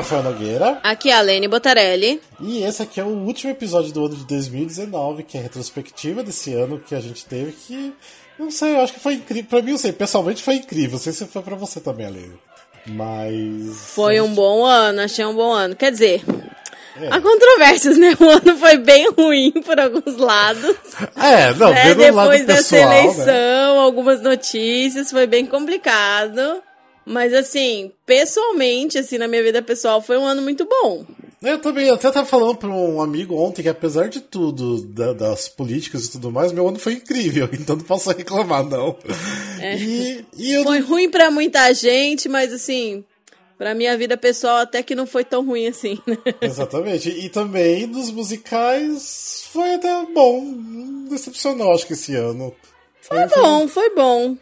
Rafael Nogueira. Aqui é a Lene Botarelli. E esse aqui é o último episódio do ano de 2019, que é a retrospectiva desse ano que a gente teve, que não sei, eu acho que foi incrível. Pra mim, eu sei, pessoalmente foi incrível. Não sei se foi pra você também, Lene. Mas. Foi gente... um bom ano, achei um bom ano. Quer dizer, é. Há controvérsias, né? O ano foi bem ruim por alguns lados. É, não, né? Depois lado dessa pessoal, eleição, né? algumas notícias, foi bem complicado. Mas assim, pessoalmente, assim, na minha vida pessoal, foi um ano muito bom. Eu também, eu até tava falando pra um amigo ontem que apesar de tudo, da, das políticas e tudo mais, meu ano foi incrível, então não posso reclamar, não. É. E, e foi não... ruim para muita gente, mas assim, Pra minha vida pessoal, até que não foi tão ruim assim, né? Exatamente. E também dos musicais foi até bom. Decepcionou, acho que esse ano. Foi, foi bom, foi bom.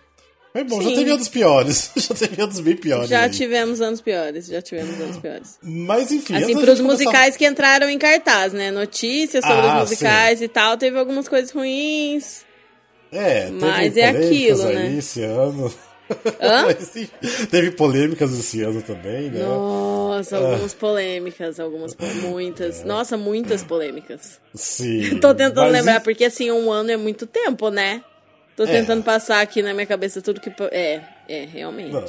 Foi bom, Sim. já teve anos piores. já teve anos bem piores. Já aí. tivemos anos piores, já tivemos anos piores. Mas enfim. Assim, pros musicais que entraram em cartaz, né? Notícias sobre ah, os musicais sim. e tal, teve algumas coisas ruins. É, mas é aquilo, aí né? Esse ano. Hã? Teve polêmicas esse ano também, né? Nossa, ah. algumas polêmicas, algumas, muitas. É. Nossa, muitas polêmicas. Sim. Tô tentando lembrar, e... porque assim, um ano é muito tempo, né? Tô é. tentando passar aqui na minha cabeça tudo que. É, é, realmente. Não.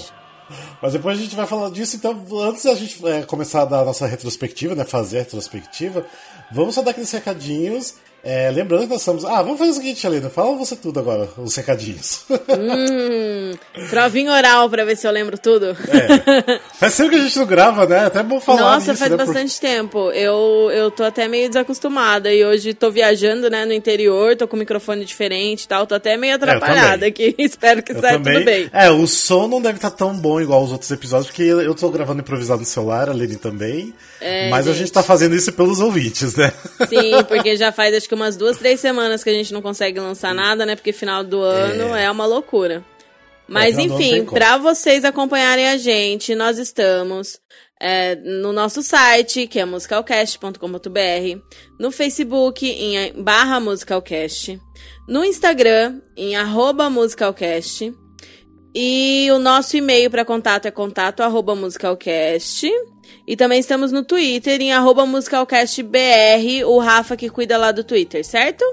Mas depois a gente vai falar disso, então antes da gente é, começar a dar a nossa retrospectiva, né? Fazer a retrospectiva, vamos só dar aqueles recadinhos. É, lembrando que nós estamos. Ah, vamos fazer o seguinte, Helena. Fala você tudo agora, os recadinhos. Hum, provinha oral pra ver se eu lembro tudo. É. Faz tempo que a gente não grava, né? Até bom falar Nossa, nisso, faz né? bastante tempo. Eu, eu tô até meio desacostumada. E hoje tô viajando, né, no interior, tô com um microfone diferente e tal. Tô até meio é, atrapalhada aqui. Espero que eu saia também. tudo bem. É, o som não deve estar tá tão bom igual os outros episódios, porque eu tô gravando improvisado no celular, a Lene também. É, mas gente. a gente tá fazendo isso pelos ouvintes, né? Sim, porque já faz acho que umas duas, três semanas que a gente não consegue lançar nada, né? Porque final do ano é, é uma loucura. Mas é, enfim, para vocês acompanharem a gente, nós estamos é, no nosso site, que é musicalcast.com.br, no Facebook, em barra musicalcast, no Instagram, em arroba musicalcast, e o nosso e-mail para contato é contato arroba musicalcast. E também estamos no Twitter, em arroba musicalcastbr, o Rafa que cuida lá do Twitter, certo?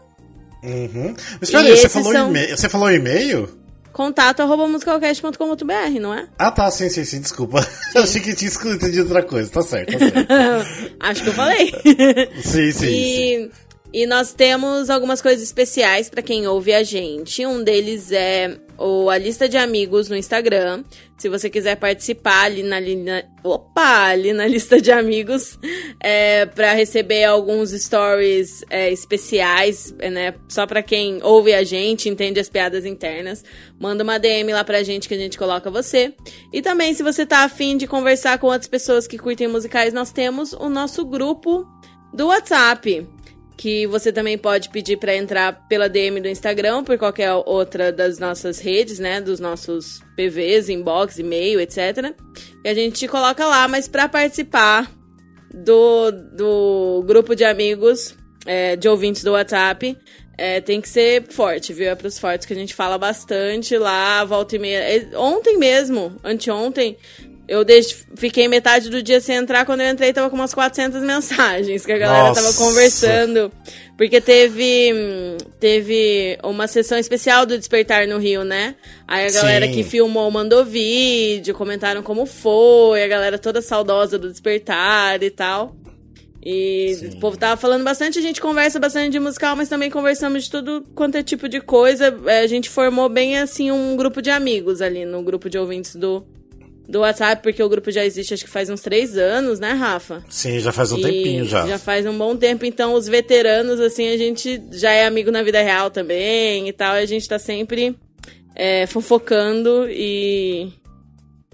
Uhum. Espera aí, você falou, são... você falou e-mail? Contato arroba musicalcast.com.br, não é? Ah, tá, sim, sim, sim, desculpa. Sim. Eu achei que tinha entendido outra coisa, tá certo, tá certo. Acho que eu falei. sim, sim. E... sim. E nós temos algumas coisas especiais para quem ouve a gente. Um deles é o, a lista de amigos no Instagram. Se você quiser participar ali na, na opa, ali na lista de amigos, é, para receber alguns stories é, especiais, é, né? Só para quem ouve a gente, entende as piadas internas, manda uma DM lá pra gente que a gente coloca você. E também, se você tá afim de conversar com outras pessoas que curtem musicais, nós temos o nosso grupo do WhatsApp que você também pode pedir para entrar pela DM do Instagram, por qualquer outra das nossas redes, né, dos nossos PVs, inbox, e-mail, etc. E a gente te coloca lá, mas para participar do, do grupo de amigos, é, de ouvintes do WhatsApp, é, tem que ser forte, viu? É pros fortes que a gente fala bastante lá, volta e meia. É, ontem mesmo, anteontem, eu deixo, fiquei metade do dia sem entrar. Quando eu entrei, tava com umas 400 mensagens que a galera Nossa. tava conversando. Porque teve, teve uma sessão especial do Despertar no Rio, né? Aí a galera Sim. que filmou mandou vídeo, comentaram como foi, a galera toda saudosa do Despertar e tal. E Sim. o povo tava falando bastante, a gente conversa bastante de musical, mas também conversamos de tudo quanto é tipo de coisa. É, a gente formou bem assim um grupo de amigos ali no grupo de ouvintes do, do WhatsApp, porque o grupo já existe acho que faz uns três anos, né, Rafa? Sim, já faz um e tempinho já. Já faz um bom tempo, então os veteranos, assim, a gente já é amigo na vida real também e tal, a gente tá sempre é, fofocando e,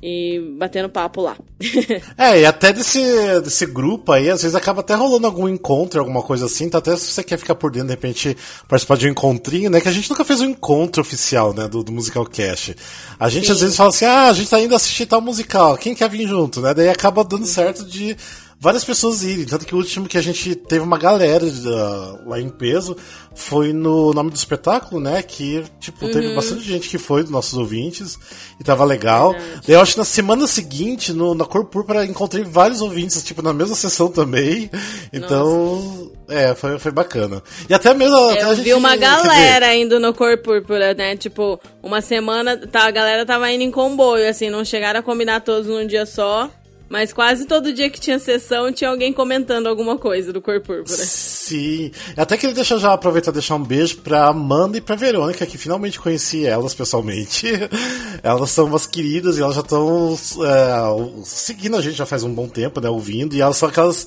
e batendo papo lá. é, e até desse, desse grupo aí, às vezes acaba até rolando algum encontro, alguma coisa assim, tá até se você quer ficar por dentro, de repente participar de um encontrinho, né? Que a gente nunca fez um encontro oficial, né, do, do Musical Cast. A gente Sim. às vezes fala assim, ah, a gente tá indo assistir tal musical, quem quer vir junto, né? Daí acaba dando certo de várias pessoas irem. Tanto que o último que a gente teve uma galera uh, lá em peso foi no nome do espetáculo, né? Que, tipo, uhum. teve bastante gente que foi, dos nossos ouvintes, e tava legal. Daí eu acho que na semana seguinte, no, na Cor Púrpura, encontrei vários ouvintes, tipo, na mesma sessão também. Então, Nossa. é, foi, foi bacana. E até mesmo. Eu até a gente, vi uma galera indo no Cor Púrpura, né? Tipo, uma semana, tá, a galera tava indo em comboio, assim, não chegaram a combinar todos num dia só. Mas quase todo dia que tinha sessão tinha alguém comentando alguma coisa do Cor Púrpura. Sim. Até queria deixar já aproveitar e deixar um beijo pra Amanda e pra Verônica, que finalmente conheci elas pessoalmente. elas são umas queridas e elas já estão é, seguindo a gente já faz um bom tempo, né? Ouvindo. E elas são aquelas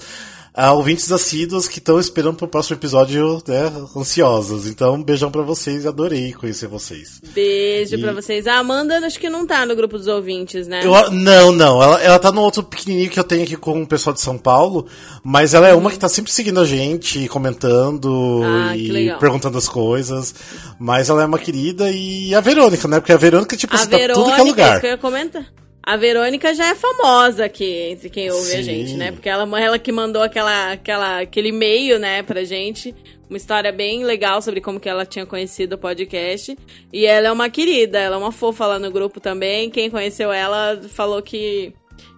a ouvintes assíduos que estão esperando pro próximo episódio, né, ansiosas. Então, beijão para vocês, adorei conhecer vocês. Beijo e... para vocês. A Amanda acho que não tá no grupo dos ouvintes, né? Eu, não, não. Ela, ela tá no outro pequenininho que eu tenho aqui com o pessoal de São Paulo, mas ela é uma que tá sempre seguindo a gente, comentando ah, e perguntando as coisas. Mas ela é uma querida e a Verônica, né? Porque a Verônica, tipo, a você Verônica, tá tudo que é lugar. É isso que eu ia comentar. A Verônica já é famosa aqui entre quem ouve Sim. a gente, né? Porque ela, ela que mandou aquela, aquela, aquele e-mail, né, pra gente. Uma história bem legal sobre como que ela tinha conhecido o podcast. E ela é uma querida, ela é uma fofa lá no grupo também. Quem conheceu ela falou que.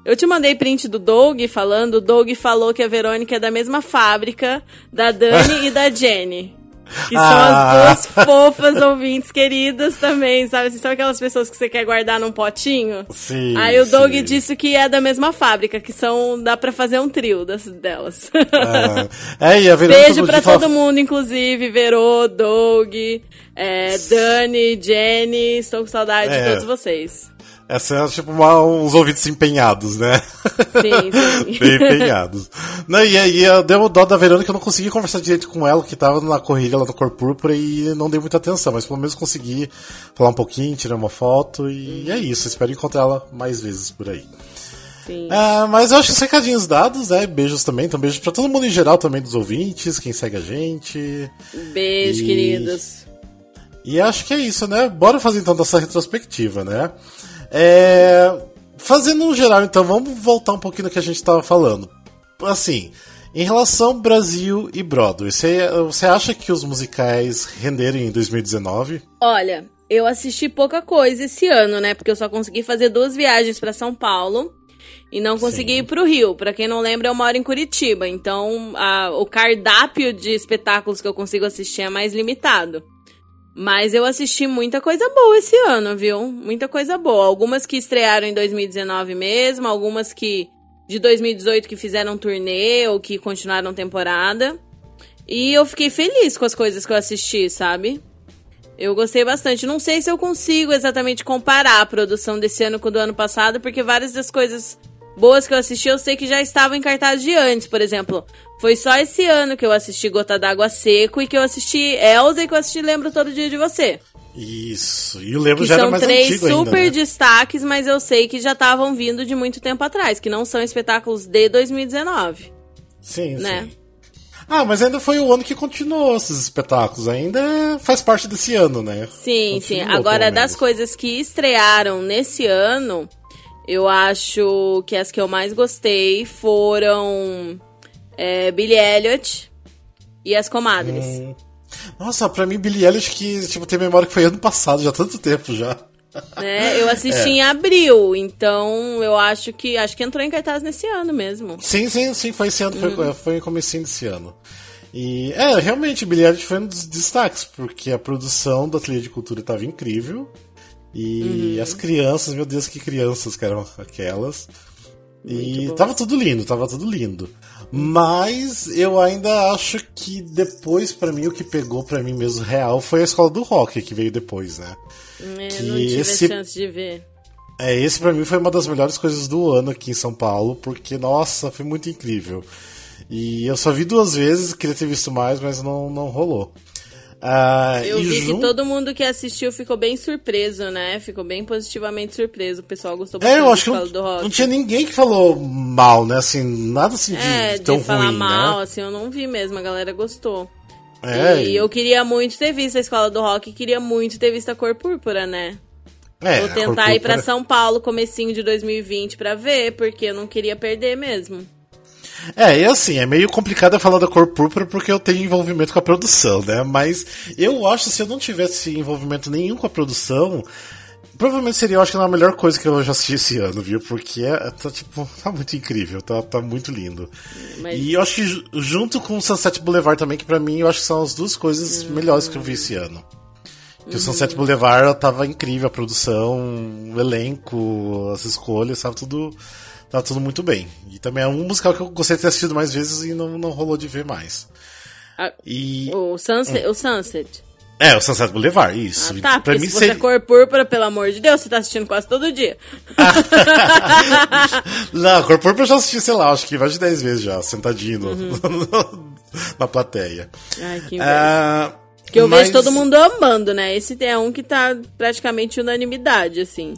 Eu te mandei print do Doug falando. O Doug falou que a Verônica é da mesma fábrica da Dani e da Jenny. Que são ah. as duas fofas ouvintes queridas também, sabe? Assim, são aquelas pessoas que você quer guardar num potinho. Sim. Aí o Doug sim. disse que é da mesma fábrica, que são. dá pra fazer um trio das, delas. Ah. É, e a Beijo pra todo fala... mundo, inclusive, Verô, Doug, é, Dani, Jenny. Estou com saudade é. de todos vocês. Essa é tipo uma, uns ouvidos empenhados, né? Sim, sim. Bem empenhados. Não, e aí eu dei o dó da Verônica que eu não consegui conversar direito com ela, que tava na corrida lá do Cor Púrpura e não dei muita atenção, mas pelo menos consegui falar um pouquinho, tirar uma foto e é isso. Espero encontrar ela mais vezes por aí. Sim. É, mas eu acho os recadinhos dados, né? Beijos também, então beijos pra todo mundo em geral também dos ouvintes, quem segue a gente. Beijo, e... queridos. E acho que é isso, né? Bora fazer então nossa retrospectiva, né? É, fazendo um geral, então, vamos voltar um pouquinho no que a gente estava falando. Assim, em relação Brasil e Broadway, você, você acha que os musicais renderam em 2019? Olha, eu assisti pouca coisa esse ano, né? Porque eu só consegui fazer duas viagens para São Paulo e não consegui Sim. ir pro Rio. Para quem não lembra, eu moro em Curitiba, então a, o cardápio de espetáculos que eu consigo assistir é mais limitado. Mas eu assisti muita coisa boa esse ano, viu? Muita coisa boa. Algumas que estrearam em 2019 mesmo, algumas que de 2018 que fizeram turnê ou que continuaram temporada. E eu fiquei feliz com as coisas que eu assisti, sabe? Eu gostei bastante. Não sei se eu consigo exatamente comparar a produção desse ano com o do ano passado, porque várias das coisas boas que eu assisti eu sei que já estavam em cartaz de antes. Por exemplo, foi só esse ano que eu assisti Gota d'Água Seco e que eu assisti Elza e que eu assisti Lembro Todo Dia de Você. Isso, e o Lembro que já era mais antigo São três super né? destaques, mas eu sei que já estavam vindo de muito tempo atrás, que não são espetáculos de 2019. Sim, né? sim. Ah, mas ainda foi o ano que continuou esses espetáculos, ainda faz parte desse ano, né? Sim, Continuou, sim. Agora, das coisas que estrearam nesse ano, eu acho que as que eu mais gostei foram é, Billy Elliot e As Comadres. Hum. Nossa, pra mim, Billy Elliot, que tipo, tem memória que foi ano passado, já há tanto tempo já. Né? Eu assisti é. em abril, então eu acho que acho que entrou em cartaz nesse ano mesmo. Sim, sim, sim, foi esse ano, uhum. foi, foi comecinho desse ano. E é, realmente, Billy Elliot foi um dos destaques, porque a produção da trilha de cultura estava incrível. E uhum. as crianças, meu Deus, que crianças que eram aquelas. e tava tudo lindo, tava tudo lindo. Mas eu ainda acho que depois, para mim, o que pegou para mim mesmo real foi a escola do rock que veio depois, né? É, que não tive esse... chance de ver. É, esse para mim foi uma das melhores coisas do ano aqui em São Paulo, porque, nossa, foi muito incrível. E eu só vi duas vezes, queria ter visto mais, mas não, não rolou. Uh, eu vi que todo mundo que assistiu ficou bem surpreso, né? Ficou bem positivamente surpreso. O pessoal gostou bastante é, eu acho que não, do rock. Não tinha ninguém que falou mal, né? Assim, nada assim de, é, tão de falar ruim, mal, né? assim, eu não vi mesmo. A galera gostou. É, e, e eu queria muito ter visto a Escola do Rock queria muito ter visto a Cor Púrpura, né? É, Vou tentar ir para São Paulo comecinho de 2020 para ver, porque eu não queria perder mesmo. É, e assim, é meio complicado falar da cor púrpura porque eu tenho envolvimento com a produção, né? Mas eu acho que se eu não tivesse envolvimento nenhum com a produção, provavelmente seria, eu acho que a melhor coisa que eu já assisti esse ano, viu? Porque é, tá, tipo, tá muito incrível, tá, tá muito lindo. Mas... E eu acho que junto com o Sunset Boulevard também, que pra mim eu acho que são as duas coisas uhum. melhores que eu vi esse ano. Que uhum. o Sunset Boulevard tava incrível, a produção, o elenco, as escolhas, sabe, tudo tá tudo muito bem. E também é um musical que eu gostaria de ter assistido mais vezes e não, não rolou de ver mais. Ah, e... O Sunset, hum. o Sunset. É, o Sunset Boulevard, isso. Ah, tá, pra mim, se você é cor púrpura, pelo amor de Deus, você tá assistindo quase todo dia. não, cor púrpura eu já assisti, sei lá, acho que mais de 10 vezes já, sentadinho uhum. na plateia. Ai, que inveja. Uh, que eu mas... vejo todo mundo amando, né? Esse é um que tá praticamente unanimidade, assim.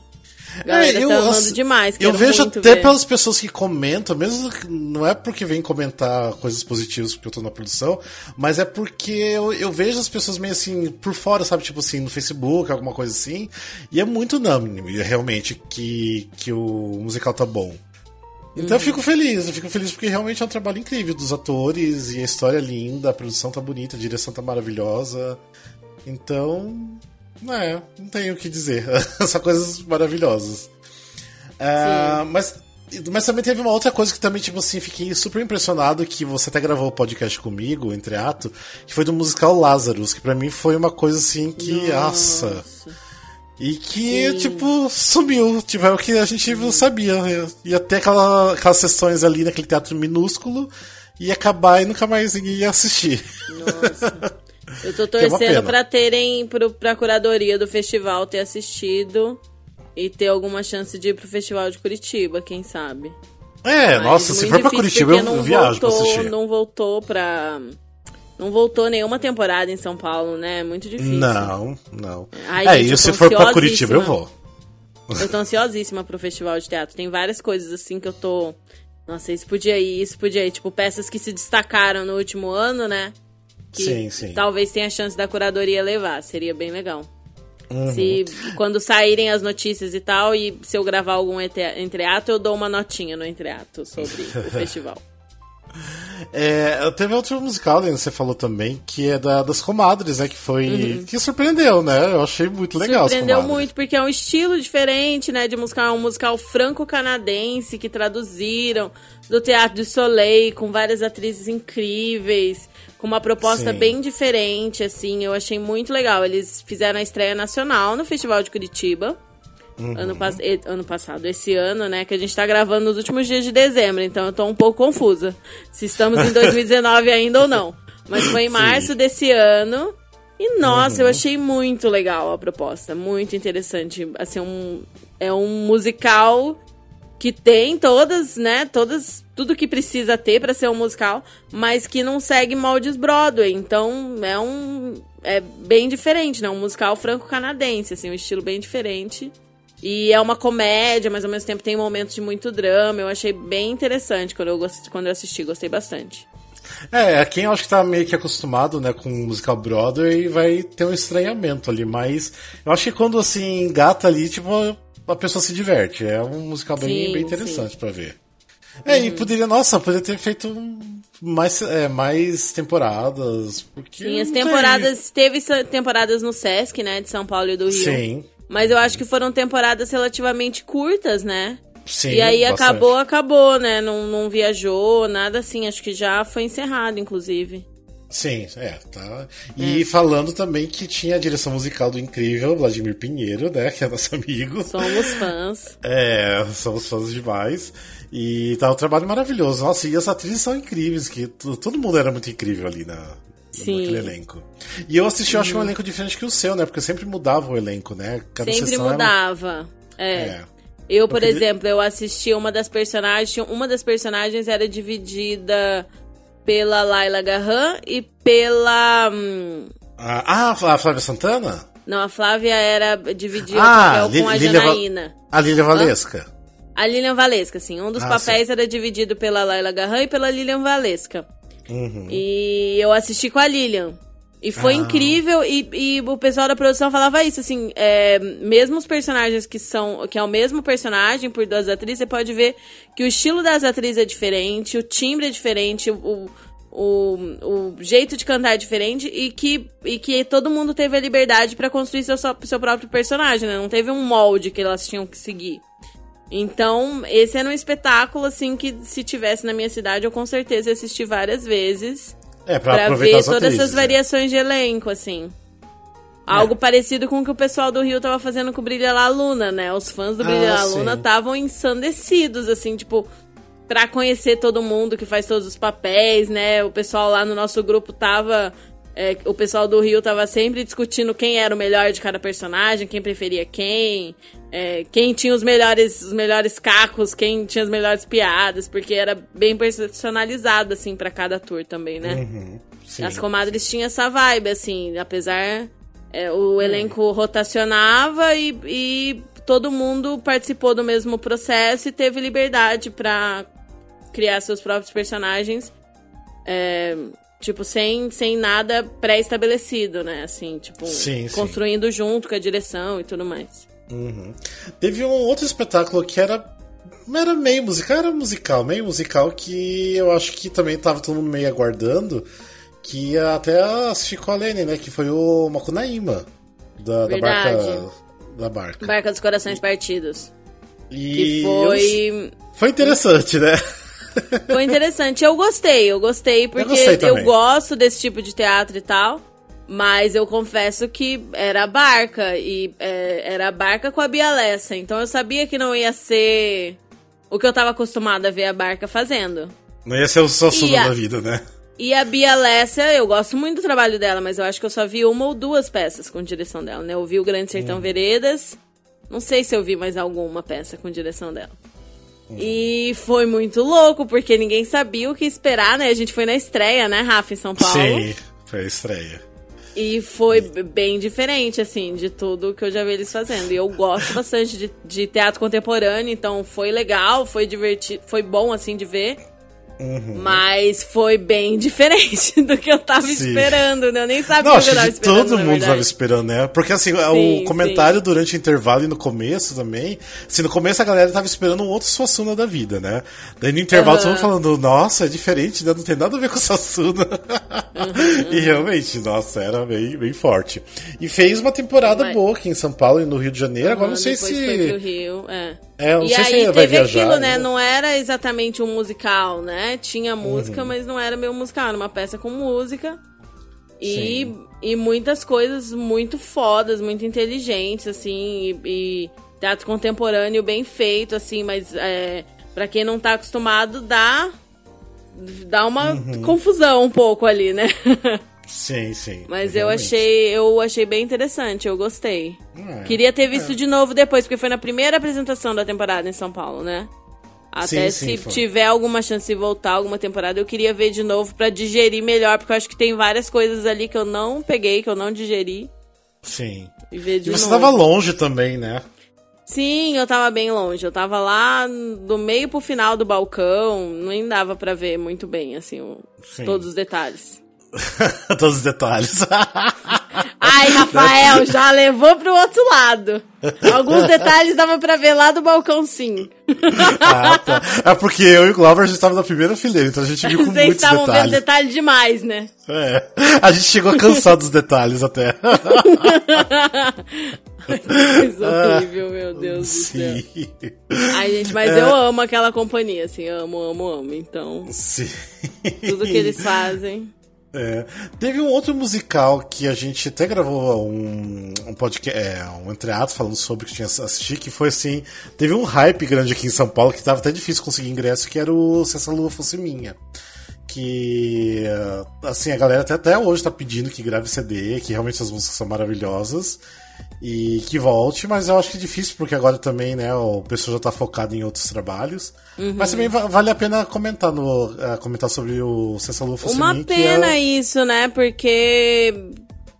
Galera é, eu, tá amando demais. Eu vejo até ver. pelas pessoas que comentam, mesmo que não é porque vem comentar coisas positivas porque eu tô na produção, mas é porque eu, eu vejo as pessoas meio assim, por fora, sabe? Tipo assim, no Facebook, alguma coisa assim. E é muito unânime, realmente, que, que o musical tá bom. Então eu fico feliz, eu fico feliz porque realmente é um trabalho incrível dos atores e a história é linda, a produção tá bonita, a direção tá maravilhosa. Então, é, não tenho o que dizer. São coisas maravilhosas. Uh, mas, mas também teve uma outra coisa que também, tipo assim, fiquei super impressionado que você até gravou o podcast comigo, entre ato, que foi do musical Lazarus, que para mim foi uma coisa assim que, nossa. nossa e que, Sim. tipo, sumiu. Tipo, é o que a gente não sabia. Ia ter aquela, aquelas sessões ali naquele teatro minúsculo, ia acabar e nunca mais ia assistir. Nossa. Eu tô é torcendo pra terem, pro, pra curadoria do festival ter assistido e ter alguma chance de ir pro festival de Curitiba, quem sabe. É, Mas nossa, se for pra Curitiba eu viajo voltou, pra assistir. Não voltou pra. Não voltou nenhuma temporada em São Paulo, né? É muito difícil. Não, não. Ai, é, gente, e se for pra Curitiba eu vou. Eu tô ansiosíssima pro festival de teatro. Tem várias coisas assim que eu tô. Nossa, isso podia ir, isso podia ir. Tipo, peças que se destacaram no último ano, né? Que sim, sim. talvez tenha chance da curadoria levar. Seria bem legal. Uhum. Se quando saírem as notícias e tal, e se eu gravar algum entreato, eu dou uma notinha no entreato sobre o festival. É, teve outro musical, né, você falou também, que é da, das comadres, né? Que foi. Uhum. que surpreendeu, né? Eu achei muito legal. Surpreendeu muito, porque é um estilo diferente, né? De musical, é um musical franco-canadense que traduziram do Teatro do Soleil, com várias atrizes incríveis com uma proposta Sim. bem diferente, assim. Eu achei muito legal. Eles fizeram a estreia nacional no Festival de Curitiba. Uhum. Ano, ano passado, esse ano, né? Que a gente tá gravando nos últimos dias de dezembro, então eu tô um pouco confusa. Se estamos em 2019 ainda ou não. Mas foi em março Sim. desse ano. E nossa, uhum. eu achei muito legal a proposta. Muito interessante. Assim, um, é um musical que tem todas, né, todas, tudo que precisa ter para ser um musical, mas que não segue moldes Broadway. Então, é um é bem diferente, né? Um musical franco-canadense, assim, um estilo bem diferente. E é uma comédia, mas ao mesmo tempo tem momentos de muito drama. Eu achei bem interessante quando eu, gost... quando eu assisti, gostei bastante. É, quem eu acho que tá meio que acostumado, né, com musical Broadway vai ter um estranhamento ali, mas eu acho que quando assim engata ali, tipo, a pessoa se diverte. É um musical bem, sim, bem interessante para ver. É, uhum. e poderia, nossa, poderia ter feito mais, é, mais temporadas. Porque Sim, as temporadas. Teve temporadas no Sesc, né? De São Paulo e do Rio. Sim. Mas eu acho que foram temporadas relativamente curtas, né? Sim, e aí bastante. acabou, acabou, né? Não, não viajou, nada assim. Acho que já foi encerrado, inclusive. Sim, é, tá. E é. falando também que tinha a direção musical do incrível Vladimir Pinheiro, né? Que é nosso amigo. Somos fãs. É, somos fãs demais. E tá um trabalho maravilhoso. Nossa, e as atrizes são incríveis, que todo mundo era muito incrível ali na, Sim. naquele elenco. E eu assisti, eu acho um elenco diferente que o seu, né? Porque sempre mudava o elenco, né? Cada sempre mudava. Era... É. é. Eu, por eu exemplo, eu assisti uma das personagens. Uma das personagens era dividida pela Laila Garran e pela. Hum... Ah, a Flávia Santana? Não, a Flávia era dividida ah, com a Janaína. A Lilian Valesca. A Lilian Valesca, sim. Um dos ah, papéis sim. era dividido pela Laila Garran e pela Lilian Valesca. Uhum. E eu assisti com a Lilian. E foi ah. incrível, e, e, o pessoal da produção falava isso, assim, é, mesmo os personagens que são, que é o mesmo personagem por duas atrizes, você pode ver que o estilo das atrizes é diferente, o timbre é diferente, o, o, o jeito de cantar é diferente, e que, e que todo mundo teve a liberdade para construir seu, seu próprio personagem, né? Não teve um molde que elas tinham que seguir. Então, esse era um espetáculo, assim, que se tivesse na minha cidade, eu com certeza ia assistir várias vezes. É, pra, pra ver todas atrizes, essas né? variações de elenco, assim. Algo é. parecido com o que o pessoal do Rio tava fazendo com o Brilha La Luna, né? Os fãs do Brilha ah, La Luna estavam ensandecidos, assim, tipo, pra conhecer todo mundo que faz todos os papéis, né? O pessoal lá no nosso grupo tava. É, o pessoal do Rio tava sempre discutindo quem era o melhor de cada personagem, quem preferia quem, é, quem tinha os melhores, os melhores cacos, quem tinha as melhores piadas, porque era bem personalizado, assim, para cada tour também, né? Uhum, As comadres tinham essa vibe, assim, apesar. É, o elenco rotacionava e, e todo mundo participou do mesmo processo e teve liberdade para criar seus próprios personagens. É, tipo, sem, sem nada pré-estabelecido, né? Assim, tipo, sim, construindo sim. junto com a direção e tudo mais. Uhum. Teve um outro espetáculo que era era meio musical, era musical, meio musical que eu acho que também tava todo mundo meio aguardando, que até assistir com a Lene, né? Que foi o Macunaíma, da, da barca. Da barca. Barca dos Corações Partidos. E que foi. Foi interessante, né? Foi interessante. Eu gostei, eu gostei, porque eu, eu gosto desse tipo de teatro e tal. Mas eu confesso que era a barca, e é, era a barca com a Bialessa. Então eu sabia que não ia ser o que eu tava acostumada a ver a barca fazendo. Não ia ser o Sassuna a... da vida, né? E a Bia Alessia, eu gosto muito do trabalho dela, mas eu acho que eu só vi uma ou duas peças com direção dela, né? Eu vi o Grande Sertão hum. Veredas, não sei se eu vi mais alguma peça com direção dela. Hum. E foi muito louco, porque ninguém sabia o que esperar, né? A gente foi na estreia, né, Rafa, em São Paulo? Sim, foi a estreia. E foi bem diferente, assim, de tudo que eu já vi eles fazendo. E eu gosto bastante de, de teatro contemporâneo, então foi legal, foi divertido, foi bom, assim, de ver. Uhum. Mas foi bem diferente do que eu tava sim. esperando, né? Eu nem sabia o que eu tava esperando. Todo mundo tava esperando, né? Porque assim, sim, o comentário sim. durante o intervalo e no começo também. Assim, no começo a galera tava esperando um outro Suassuna da vida, né? Daí no intervalo uhum. todo mundo falando, nossa, é diferente, né? Não tem nada a ver com o Suassuna. Uhum, e realmente, nossa, era bem, bem forte. E fez uma temporada Mas... boa aqui em São Paulo e no Rio de Janeiro. Agora não sei se. Foi pro Rio, é. É, não e sei aí se teve viajar, aquilo, né? Não era exatamente um musical, né? Tinha música, uhum. mas não era meio musical, era uma peça com música. E, e muitas coisas muito fodas, muito inteligentes, assim, e, e teatro contemporâneo bem feito, assim, mas é, para quem não tá acostumado, dá, dá uma uhum. confusão um pouco ali, né? Sim, sim. Mas realmente. eu achei, eu achei bem interessante, eu gostei. É, Queria ter visto é. de novo depois, porque foi na primeira apresentação da temporada em São Paulo, né? Até sim, se sim, tiver alguma chance de voltar alguma temporada, eu queria ver de novo para digerir melhor, porque eu acho que tem várias coisas ali que eu não peguei, que eu não digeri. Sim. E, ver de e você novo. tava longe também, né? Sim, eu tava bem longe. Eu tava lá do meio pro final do balcão, nem dava para ver muito bem, assim, o, todos os detalhes. Todos os detalhes. Ai, Rafael, já levou pro outro lado. Alguns detalhes dava pra ver lá do balcão, sim. ah, tá. É porque eu e o Glauber a gente tava na primeira fileira, então a gente viu com Vocês muitos detalhes. Vocês estavam vendo detalhe demais, né? É. A gente chegou a cansar dos detalhes até. que coisa horrível, meu Deus Sim. do céu. Ai, gente, mas é. eu amo aquela companhia, assim, amo, amo, amo. Então. Sim. Tudo que eles fazem. É, teve um outro musical que a gente até gravou um, um podcast, é, um entreato falando sobre que tinha assistido, que foi assim, teve um hype grande aqui em São Paulo que tava até difícil conseguir ingresso, que era o Se Essa Lua Fosse Minha. Que, assim, a galera até, até hoje tá pedindo que grave CD, que realmente as músicas são maravilhosas e que volte, mas eu acho que é difícil porque agora também, né, o pessoal já tá focado em outros trabalhos. Uhum. Mas também vale a pena comentar no uh, comentar sobre o Cessa Lu Uma pena é... isso, né? Porque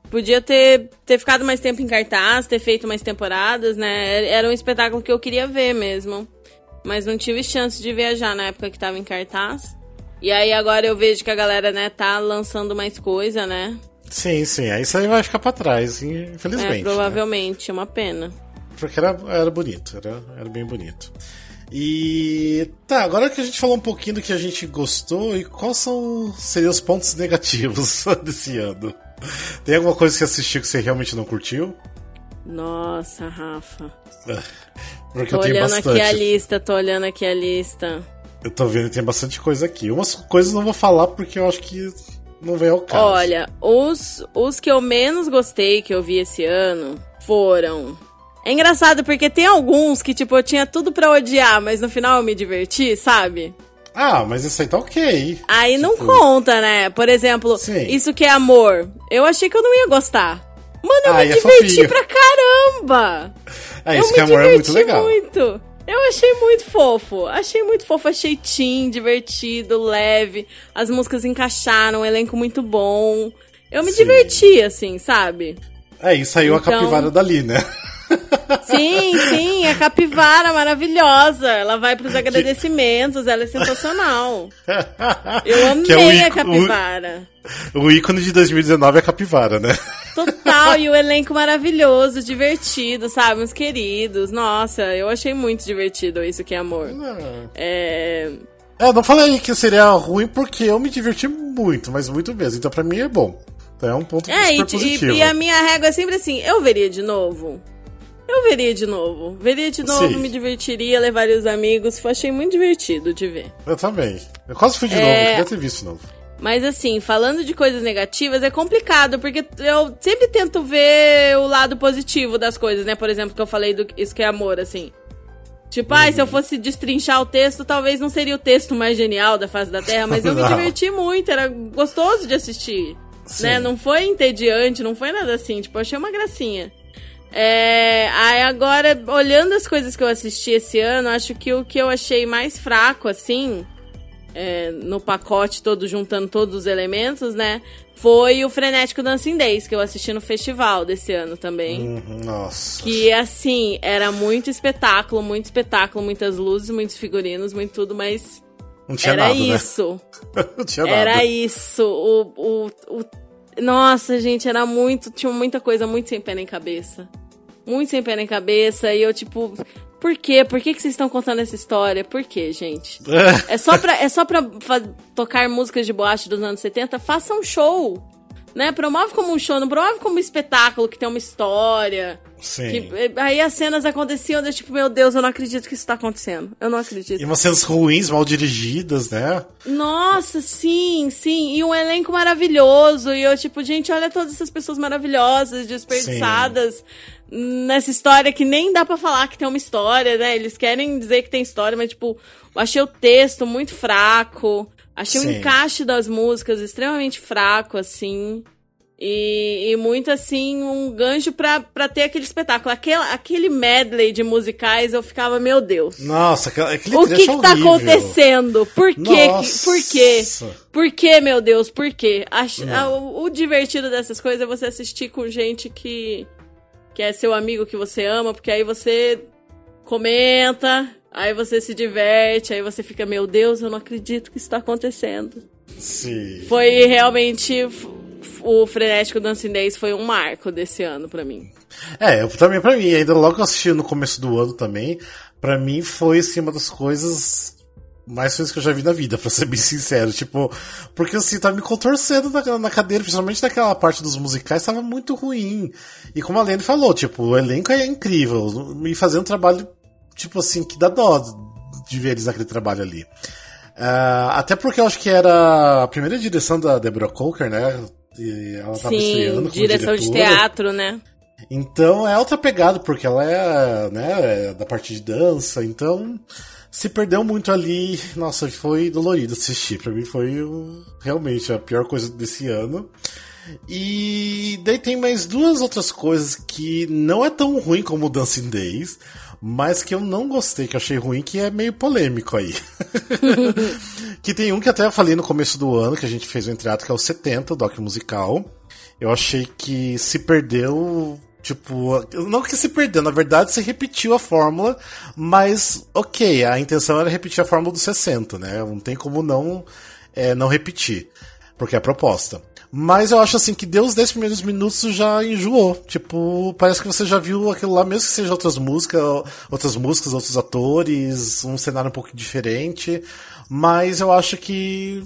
podia ter, ter ficado mais tempo em cartaz, ter feito mais temporadas, né? Era um espetáculo que eu queria ver mesmo. Mas não tive chance de viajar na época que tava em cartaz. E aí agora eu vejo que a galera, né, tá lançando mais coisa, né? Sim, sim. Aí isso aí vai ficar pra trás, infelizmente. É, provavelmente, né? uma pena. Porque era, era bonito, era, era bem bonito. E tá, agora que a gente falou um pouquinho do que a gente gostou, e quais são seriam os pontos negativos desse ano? Tem alguma coisa que você assistiu que você realmente não curtiu? Nossa, Rafa. Porque tô eu tenho olhando bastante. aqui a lista, tô olhando aqui a lista. Eu tô vendo tem bastante coisa aqui. Umas coisas não vou falar porque eu acho que não vem ao caso. Olha, os, os que eu menos gostei que eu vi esse ano foram. É engraçado porque tem alguns que, tipo, eu tinha tudo pra odiar, mas no final eu me diverti, sabe? Ah, mas isso aí tá ok. Aí tipo... não conta, né? Por exemplo, Sim. isso que é amor. Eu achei que eu não ia gostar. Mano, eu Ah, me é diverti fofinho. pra caramba! É, eu isso me que é amor é muito legal. muito. Eu achei muito fofo. Achei muito fofo, achei teen, divertido, leve. As músicas encaixaram, um elenco muito bom. Eu me Sim. diverti, assim, sabe? É, e saiu a Então- capivara dali, né? Sim, sim, a capivara maravilhosa. Ela vai pros agradecimentos, ela é sensacional. Eu amei Que é a capivara. O, o ícone de 2019 é a capivara, né? Total, e o elenco maravilhoso, divertido, sabe? Uns queridos. Nossa, eu achei muito divertido isso que é amor. É. É, eu não falei que seria ruim porque eu me diverti muito, mas muito mesmo. Então pra mim é bom. Então é um ponto É, super e, positivo. e, e a minha régua é sempre assim: eu veria de novo. Eu veria de novo. Veria de novo, Sim. me divertiria, levaria os amigos. Achei muito divertido de ver. Eu também. Eu quase fui de É. novo, queria ter visto de novo. Mas assim, falando de coisas negativas, é complicado, porque eu sempre tento ver o lado positivo das coisas, né? Por exemplo, que eu falei do Isso que é Amor, assim. Tipo, ai, Uhum. se eu fosse destrinchar o texto, talvez não seria o texto mais genial da face da Terra, mas eu me diverti muito, era gostoso de assistir. Sim. Né? Não foi entediante, não foi nada assim, tipo, achei uma gracinha. É, aí agora, olhando as coisas que eu assisti esse ano, acho que o que eu achei mais fraco, assim, é, no pacote todo, juntando todos os elementos, né? Foi o Frenético Dancing Days, que eu assisti no festival desse ano também. Uhum, Nossa. Que, assim, era muito espetáculo, muito espetáculo, muitas luzes, muitos figurinos, muito tudo, mas Não tinha era nada, isso. né? Não tinha nada. Era isso. O, o, o... Nossa, gente, era muito. Tinha muita coisa muito sem pé nem cabeça. Muito sem pé nem cabeça. E eu, tipo, por quê? Por que, que vocês estão contando essa história? Por quê, gente? É só pra, é só pra tocar músicas de boate dos anos 70? Faça um show. Né? Promove como um show, não promove como um espetáculo que tem uma história. Sim. Que, eh, aí as cenas aconteciam, eu, tipo, meu Deus, eu não acredito que isso tá acontecendo. Eu não acredito. E umas cenas ruins, mal dirigidas, né? Nossa, sim, sim. E um elenco maravilhoso. E eu, tipo, gente, olha todas essas pessoas maravilhosas, desperdiçadas nessa história que nem dá pra falar que tem uma história, né? Eles querem dizer que tem história, mas, tipo, eu achei o texto muito fraco. Achei o Sim. encaixe das músicas extremamente fraco, assim. E, e muito assim, um gancho pra, pra ter aquele espetáculo. Aquele, aquele medley de musicais, eu ficava, meu Deus. Nossa, aquela- aquele O trecho que, é que tá acontecendo? Por quê? que- Nossa. Por quê? Por quê, meu Deus? Por quê? Ach- ah, o, o divertido dessas coisas é você assistir com gente que, que é seu amigo que você ama, porque aí você comenta, aí você se diverte, aí você fica, meu Deus, eu não acredito que isso tá acontecendo. Sim. Foi realmente. O Frenético Dancing Days foi um marco desse ano pra mim. É, eu, também pra mim, ainda logo que eu assisti no começo do ano também, pra mim foi assim, uma das coisas mais felizes que eu já vi na vida, pra ser bem sincero. Tipo, porque assim, tava me contorcendo na, na cadeira, principalmente naquela parte dos musicais, tava muito ruim. E como a Lene falou, tipo, o elenco é incrível, e fazendo um trabalho, tipo assim, que dá dó de ver eles naquele trabalho ali. Ah, até porque eu acho que era a primeira direção da Deborah Coker, né? E ela tava Sim, direção de teatro, né? Então é outra pegada, porque ela é, né, é da parte de dança, então se perdeu muito ali. Nossa, foi dolorido assistir. Pra mim foi realmente a pior coisa desse ano. E daí tem mais duas outras coisas que não é tão ruim como o Dancing Days, mas que eu não gostei, que eu achei ruim, que é meio polêmico aí. que tem um que até eu falei no começo do ano, que a gente fez o entreato, que é o 70, o doc musical. Eu achei que se perdeu. Tipo, não que se perdeu, na verdade se repetiu a fórmula, mas ok, a intenção era repetir a fórmula dos 60, né? Não tem como não, é, não repetir, porque é a proposta. Mas eu acho assim que deu os 10 primeiros minutos já enjoou. Tipo, parece que você já viu aquilo lá, mesmo que seja outras músicas, outras músicas, outros atores, um cenário um pouco diferente. Mas eu acho que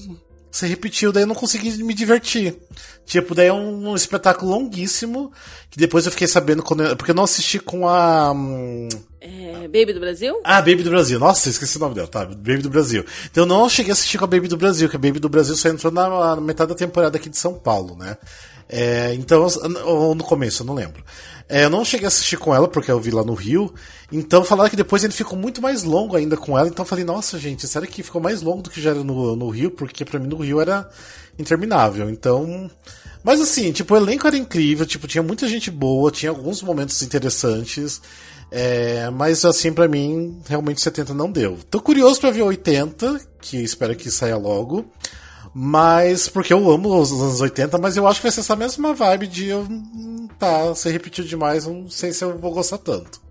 se repetiu, daí eu não consegui me divertir. Tipo, daí é um, um espetáculo longuíssimo, que depois eu fiquei sabendo quando eu, porque eu não assisti com a. Hum... É, Baby do Brasil? Ah, Baby do Brasil. Nossa, esqueci o nome dela, tá? Baby do Brasil. Então eu não cheguei a assistir com a Baby do Brasil, que a Baby do Brasil só entrou na, na metade da temporada aqui de São Paulo, né? É, então, ou no começo, eu não lembro. É, eu não cheguei a assistir com ela, porque eu vi lá no Rio. Então falaram que depois ele ficou muito mais longo ainda com ela. Então eu falei, nossa, gente, será que ficou mais longo do que já era no, no Rio? Porque para mim no Rio era interminável. Então. Mas assim, tipo, o elenco era incrível, tipo, tinha muita gente boa, tinha alguns momentos interessantes. É, mas assim, para mim, realmente 70 não deu. Tô curioso para ver 80, que espero que saia logo. Mas, porque eu amo os anos 80, mas eu acho que vai ser essa mesma vibe de eu, hum, tá, se repetiu demais, não sei se eu vou gostar tanto.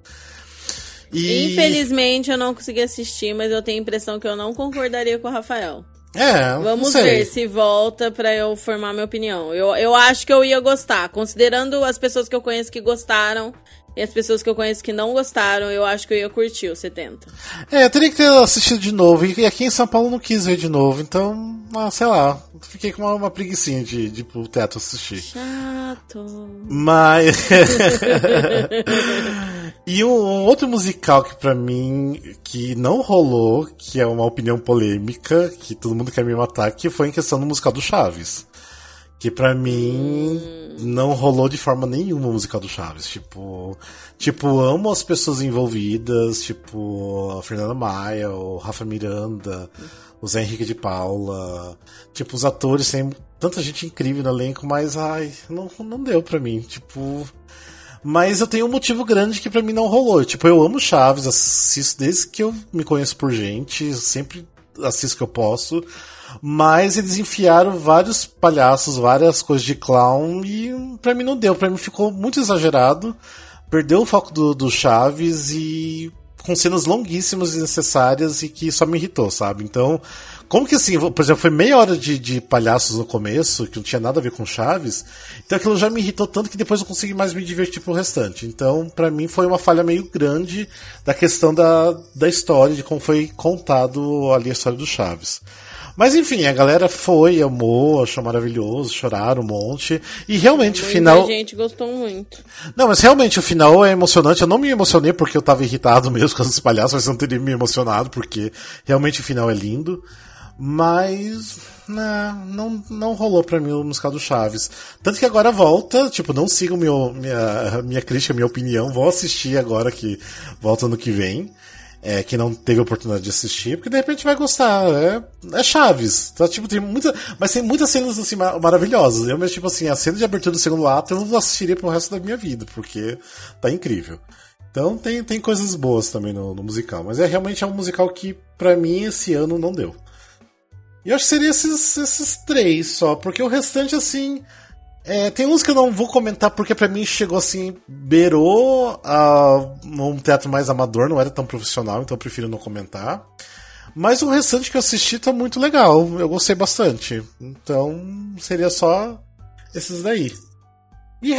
E... Infelizmente eu não consegui assistir, mas eu tenho a impressão que eu não concordaria com o Rafael. É, Vamos ver se volta para eu formar minha opinião. Eu, eu acho que eu ia gostar. Considerando as pessoas que eu conheço que gostaram, e as pessoas que eu conheço que não gostaram, eu acho que eu ia curtir o 70. É, eu teria que ter assistido de novo. E aqui em São Paulo não quis ver de novo. Então, ah, sei lá. Fiquei com uma, uma preguiçinha de, de ir pro teatro assistir. Chato. Mas. e um, um, outro musical que pra mim que não rolou, que é uma opinião polêmica, que todo mundo quer me matar, que foi em questão do musical do Chaves. Que pra mim não rolou de forma nenhuma o musical do Chaves. Tipo, tipo, amo as pessoas envolvidas, tipo, a Fernanda Maia, o Rafa Miranda, o Zé Henrique de Paula. Tipo, os atores tem tanta gente incrível no elenco, mas ai, não, não deu pra mim. Tipo. Mas eu tenho um motivo grande que para mim não rolou. Tipo, eu amo Chaves, assisto desde que eu me conheço por gente, sempre assisto que eu posso. Mas eles enfiaram vários palhaços, várias coisas de clown e pra mim não deu. Pra mim ficou muito exagerado. Perdeu o foco do, do Chaves e com cenas longuíssimas e necessárias e que só me irritou, sabe? Então, como que assim, por exemplo, foi meia hora de, de palhaços no começo, que não tinha nada a ver com Chaves, então aquilo já me irritou tanto que depois eu consegui mais me divertir pro restante. Então, para mim foi uma falha meio grande da questão da, da história, de como foi contado ali a história do Chaves. Mas enfim, a galera foi, amou, achou maravilhoso, choraram um monte. E realmente Muita o final. gente gostou muito. Não, mas realmente o final é emocionante. Eu não me emocionei porque eu tava irritado mesmo com os palhaços, mas não teria me emocionado porque realmente o final é lindo. Mas. Não, não, não rolou pra mim o musical do Chaves. Tanto que agora volta, tipo, não sigam meu, minha, minha crítica, minha opinião, vou assistir agora que volta ano que vem é, que não teve oportunidade de assistir, porque de repente vai gostar. É, é Chaves. Tá, tipo, tem muita, mas tem muitas cenas assim maravilhosas. Eu mesmo, tipo assim, a cena de abertura do segundo ato eu assistiria pro resto da minha vida, porque tá incrível. Então tem, tem coisas boas também no, no musical. Mas é realmente é um musical que, para mim, esse ano não deu. E eu acho que seria esses, esses três só, porque o restante, assim. É, tem uns que eu não vou comentar porque para mim chegou assim, beirou a um teatro mais amador, não era tão profissional, então eu prefiro não comentar. Mas o restante que eu assisti tá muito legal, eu gostei bastante. Então seria só esses daí. E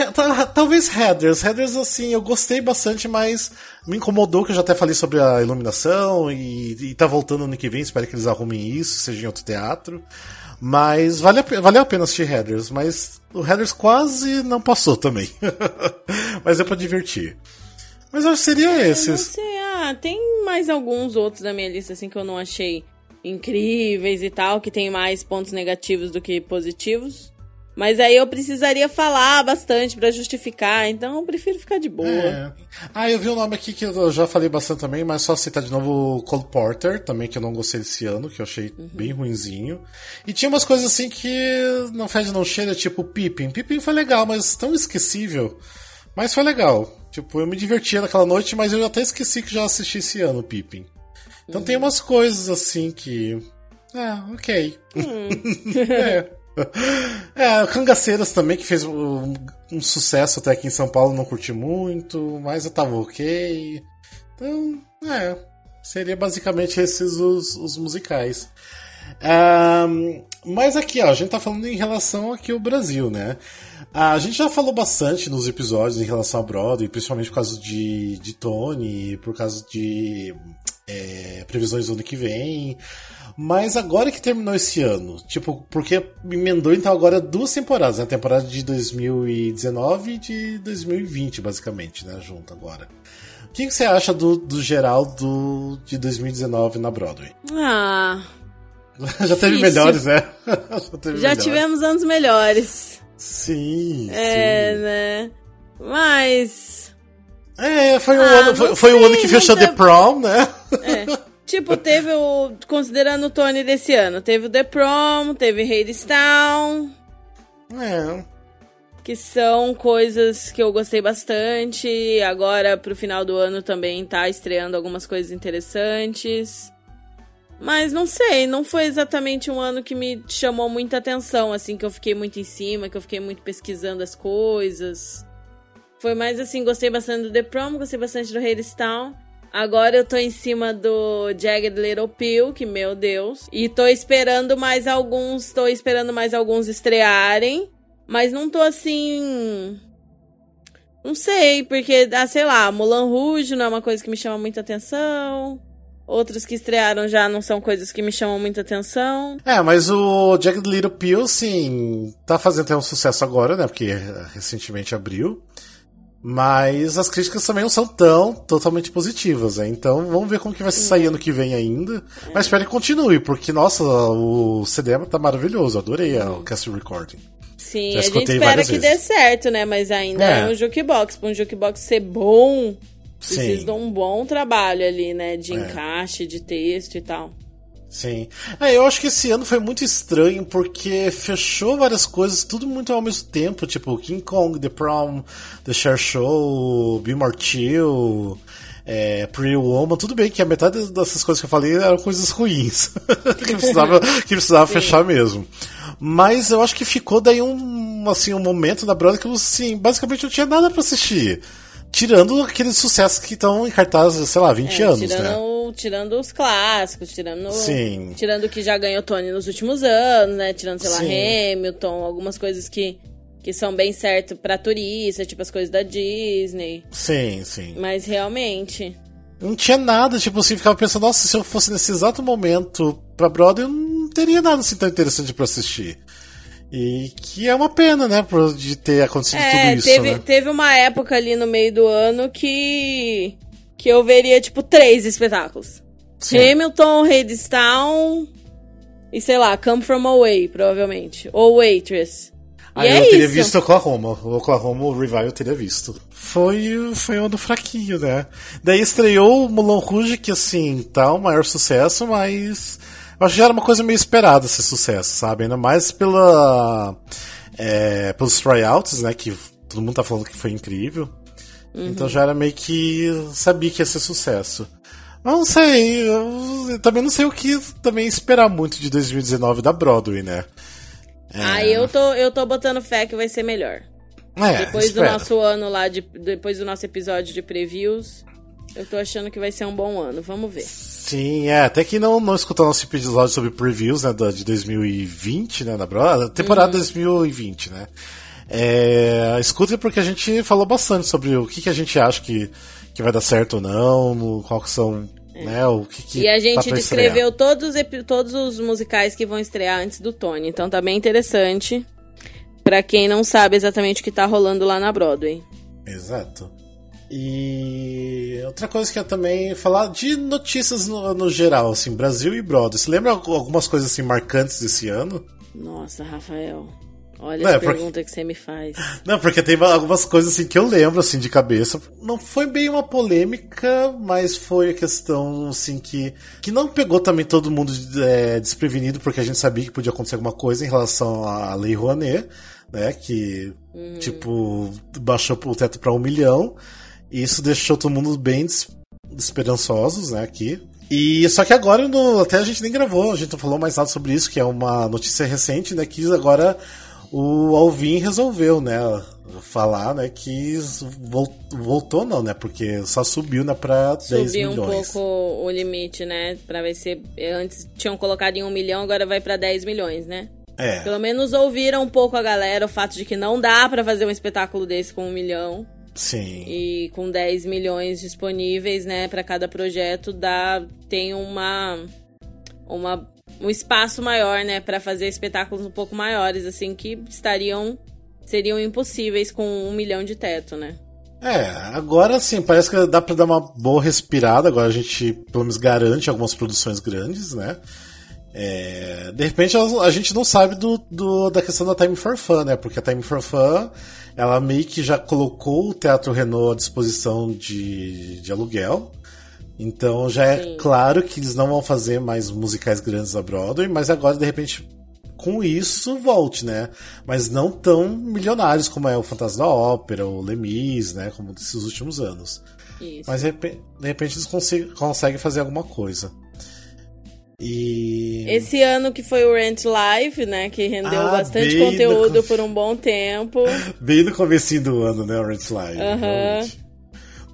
talvez Headers. Headers, assim, eu gostei bastante, mas me incomodou, que eu já até falei sobre a iluminação e, e tá voltando ano que vem, espero que eles arrumem isso, seja em outro teatro. Mas vale a, valeu a pena assistir Headers, mas o Headers quase não passou também. mas é pra divertir. Mas eu acho que seria esses. Não sei, ah, tem mais alguns outros da minha lista assim que eu não achei incríveis e tal, que tem mais pontos negativos do que positivos. Mas aí eu precisaria falar bastante para justificar, então eu prefiro ficar de boa. É. Ah, eu vi o um nome aqui que eu já falei bastante também, mas só citar de novo o Cole Porter, também que eu não gostei desse ano, que eu achei uhum. bem ruinzinho. E tinha umas coisas assim que não fede não cheira, tipo Pippin. Pippin foi legal, mas tão esquecível. Mas foi legal. Tipo, eu me divertia naquela noite, mas eu até esqueci que já assisti esse ano Pippin. Então uhum. tem umas coisas assim que. Ah, ok. Hum. é. É, Cangaceiras também, que fez um, um, sucesso até aqui em São Paulo, não curti muito, mas eu tava ok. Então, é, seria basicamente esses os, os musicais. Um, mas aqui, ó, a gente tá falando em relação aqui ao Brasil, né? A gente já falou bastante nos episódios em relação a Broadway, principalmente por causa de, de Tony, por causa de é, previsões do ano que vem. Mas agora que terminou esse ano, tipo, porque emendou então agora duas temporadas, né? A temporada de 2019 e de 2020, basicamente, né? Junto agora. O que, que você acha do, do geral do, de 2019 na Broadway? Ah. Já teve melhores, né? Já, teve Já melhores. tivemos anos melhores. Sim. É, sim. né? Mas. É, foi, ah, o, ano, foi, foi o ano que fechou The Prom, né? É. Tipo, teve o. Considerando o Tony desse ano, teve o The Prom, teve Hadestown. É. Que são coisas que eu gostei bastante. Agora, pro final do ano, também tá estreando algumas coisas interessantes. Mas não sei, não foi exatamente um ano que me chamou muita atenção, assim, que eu fiquei muito em cima, que eu fiquei muito pesquisando as coisas. Foi mais assim, gostei bastante do The Prom, gostei bastante do Hadestown. Agora eu tô em cima do Jagged Little Pill, que meu Deus. E tô esperando mais alguns, tô esperando mais alguns estrearem. Mas não tô assim. Não sei, porque, ah, sei lá, Mulan Rouge não é uma coisa que me chama muita atenção. Outros que estrearam já não são coisas que me chamam muita atenção. É, mas o Jagged Little Pill, sim, tá fazendo até um sucesso agora, né? Porque recentemente abriu. Mas as críticas também não são tão totalmente positivas, né? Então vamos ver como que vai sair ano que vem ainda. Mas espero que continue, porque, nossa, o CD tá maravilhoso. Adorei o cast recording. Sim, Já a gente espera que vezes. dê certo, né? Mas ainda é, é um jukebox. Pra um jukebox ser bom, Precisa Sim. de um bom trabalho ali, né? De é. encaixe, de texto e tal. Sim. É, eu acho que esse ano foi muito estranho porque fechou várias coisas, tudo muito ao mesmo tempo, tipo King Kong, The Prom, The Share Show, Be More Chill, é, Pretty Woman, tudo bem que a metade dessas coisas que eu falei eram coisas ruins, que precisava, que precisava fechar mesmo. Mas eu acho que ficou daí um, assim, um momento na Broadway que, assim, basicamente não tinha nada para assistir. Tirando aqueles sucessos que estão em cartaz, sei lá, 20 é, anos, né? Tirando os clássicos, tirando. Sim. Tirando o que já ganhou Tony nos últimos anos, né? Tirando, sei lá, Sim. Hamilton, algumas coisas que, que são bem certo pra turista, tipo as coisas da Disney. Sim, sim. Mas realmente. Não tinha nada, tipo assim, ficava pensando, nossa, se eu fosse nesse exato momento pra Broadway, eu não teria nada assim tão interessante para assistir. E que é uma pena, né, de ter acontecido é, tudo isso. Teve, né? teve uma época ali no meio do ano que. Que eu veria, tipo, três espetáculos: Sim. Hamilton, Hadestown e sei lá, Come From Away, provavelmente. Ou Waitress. Ah, eu é teria isso. visto Oklahoma. O Oklahoma, o Revival eu teria visto. Foi, foi um ano fraquinho, né? Daí estreou o Mulan Rouge, que assim, tá o maior sucesso, mas eu acho que já era uma coisa meio esperada esse sucesso, sabe? Ainda mais pela. É, pelos tryouts, né? Que todo mundo tá falando que foi incrível. Uhum. Então já era meio que. sabia que ia ser sucesso. Mas não sei, eu também não sei o que também esperar muito de 2019 da Broadway, né? É... Ah, eu tô, eu tô botando fé que vai ser melhor. É, depois espero. do nosso ano lá, de, depois do nosso episódio de previews, eu tô achando que vai ser um bom ano. Vamos ver. Sim, é. Até que não, não escutou nosso episódio sobre previews, né, da, de 2020, né, na temporada uhum. 2020, né. É, escuta porque a gente falou bastante sobre o que, que a gente acha que, que vai dar certo ou não, qual são é. Né, o que, que e a gente tá descreveu todos, todos os musicais que vão estrear antes do Tony, então tá bem interessante para quem não sabe exatamente o que tá rolando lá na Broadway. Exato. E outra coisa que eu também falar de notícias no, no geral, assim, Brasil e Broadway. Você lembra algumas coisas assim marcantes desse ano? Nossa, Rafael. Olha não, a pergunta porque... que você me faz. Não, porque tem algumas coisas assim que eu lembro assim de cabeça. Não foi bem uma polêmica, mas foi a questão assim que que não pegou também todo mundo é, desprevenido, porque a gente sabia que podia acontecer alguma coisa em relação à Lei Rouanet, né? Que uhum. tipo baixou o teto para um milhão. E isso deixou todo mundo bem esperançosos, né, aqui. E só que agora, no, até a gente nem gravou, a gente não falou mais nada sobre isso, que é uma notícia recente, né, que agora o Alvin resolveu, né? Falar, né, que voltou não, né? Porque só subiu né, pra 10 subiu milhões. Subiu um pouco o limite, né? Pra ver se antes tinham colocado em 1 milhão, agora vai pra 10 milhões, né? É. Pelo menos ouviram um pouco a galera o fato de que não dá para fazer um espetáculo desse com um milhão. Sim. E com 10 milhões disponíveis, né, para cada projeto, dá tem uma uma um espaço maior, né, para fazer espetáculos um pouco maiores, assim, que estariam seriam impossíveis com um milhão de teto, né? É, agora sim, parece que dá para dar uma boa respirada. Agora a gente, pelo menos, garante algumas produções grandes, né? É, de repente a, gente não sabe do, do, da questão da Time for Fun, né? Porque a Time for Fun ela meio que já colocou o Teatro Renault à disposição de, de aluguel. Então já é Sim. claro que eles não vão fazer mais musicais grandes na Broadway, mas agora de repente com isso volte, né? Mas não tão milionários como é o Fantasma da Ópera, o Lemis, né? Como desses últimos anos. Isso. Mas de repente, de repente eles conseguem fazer alguma coisa. E... Esse ano que foi o Rent Live, né? Que rendeu ah, bastante conteúdo no... por um bom tempo. Bem no começo do ano, né? O Rent Live. Uhum.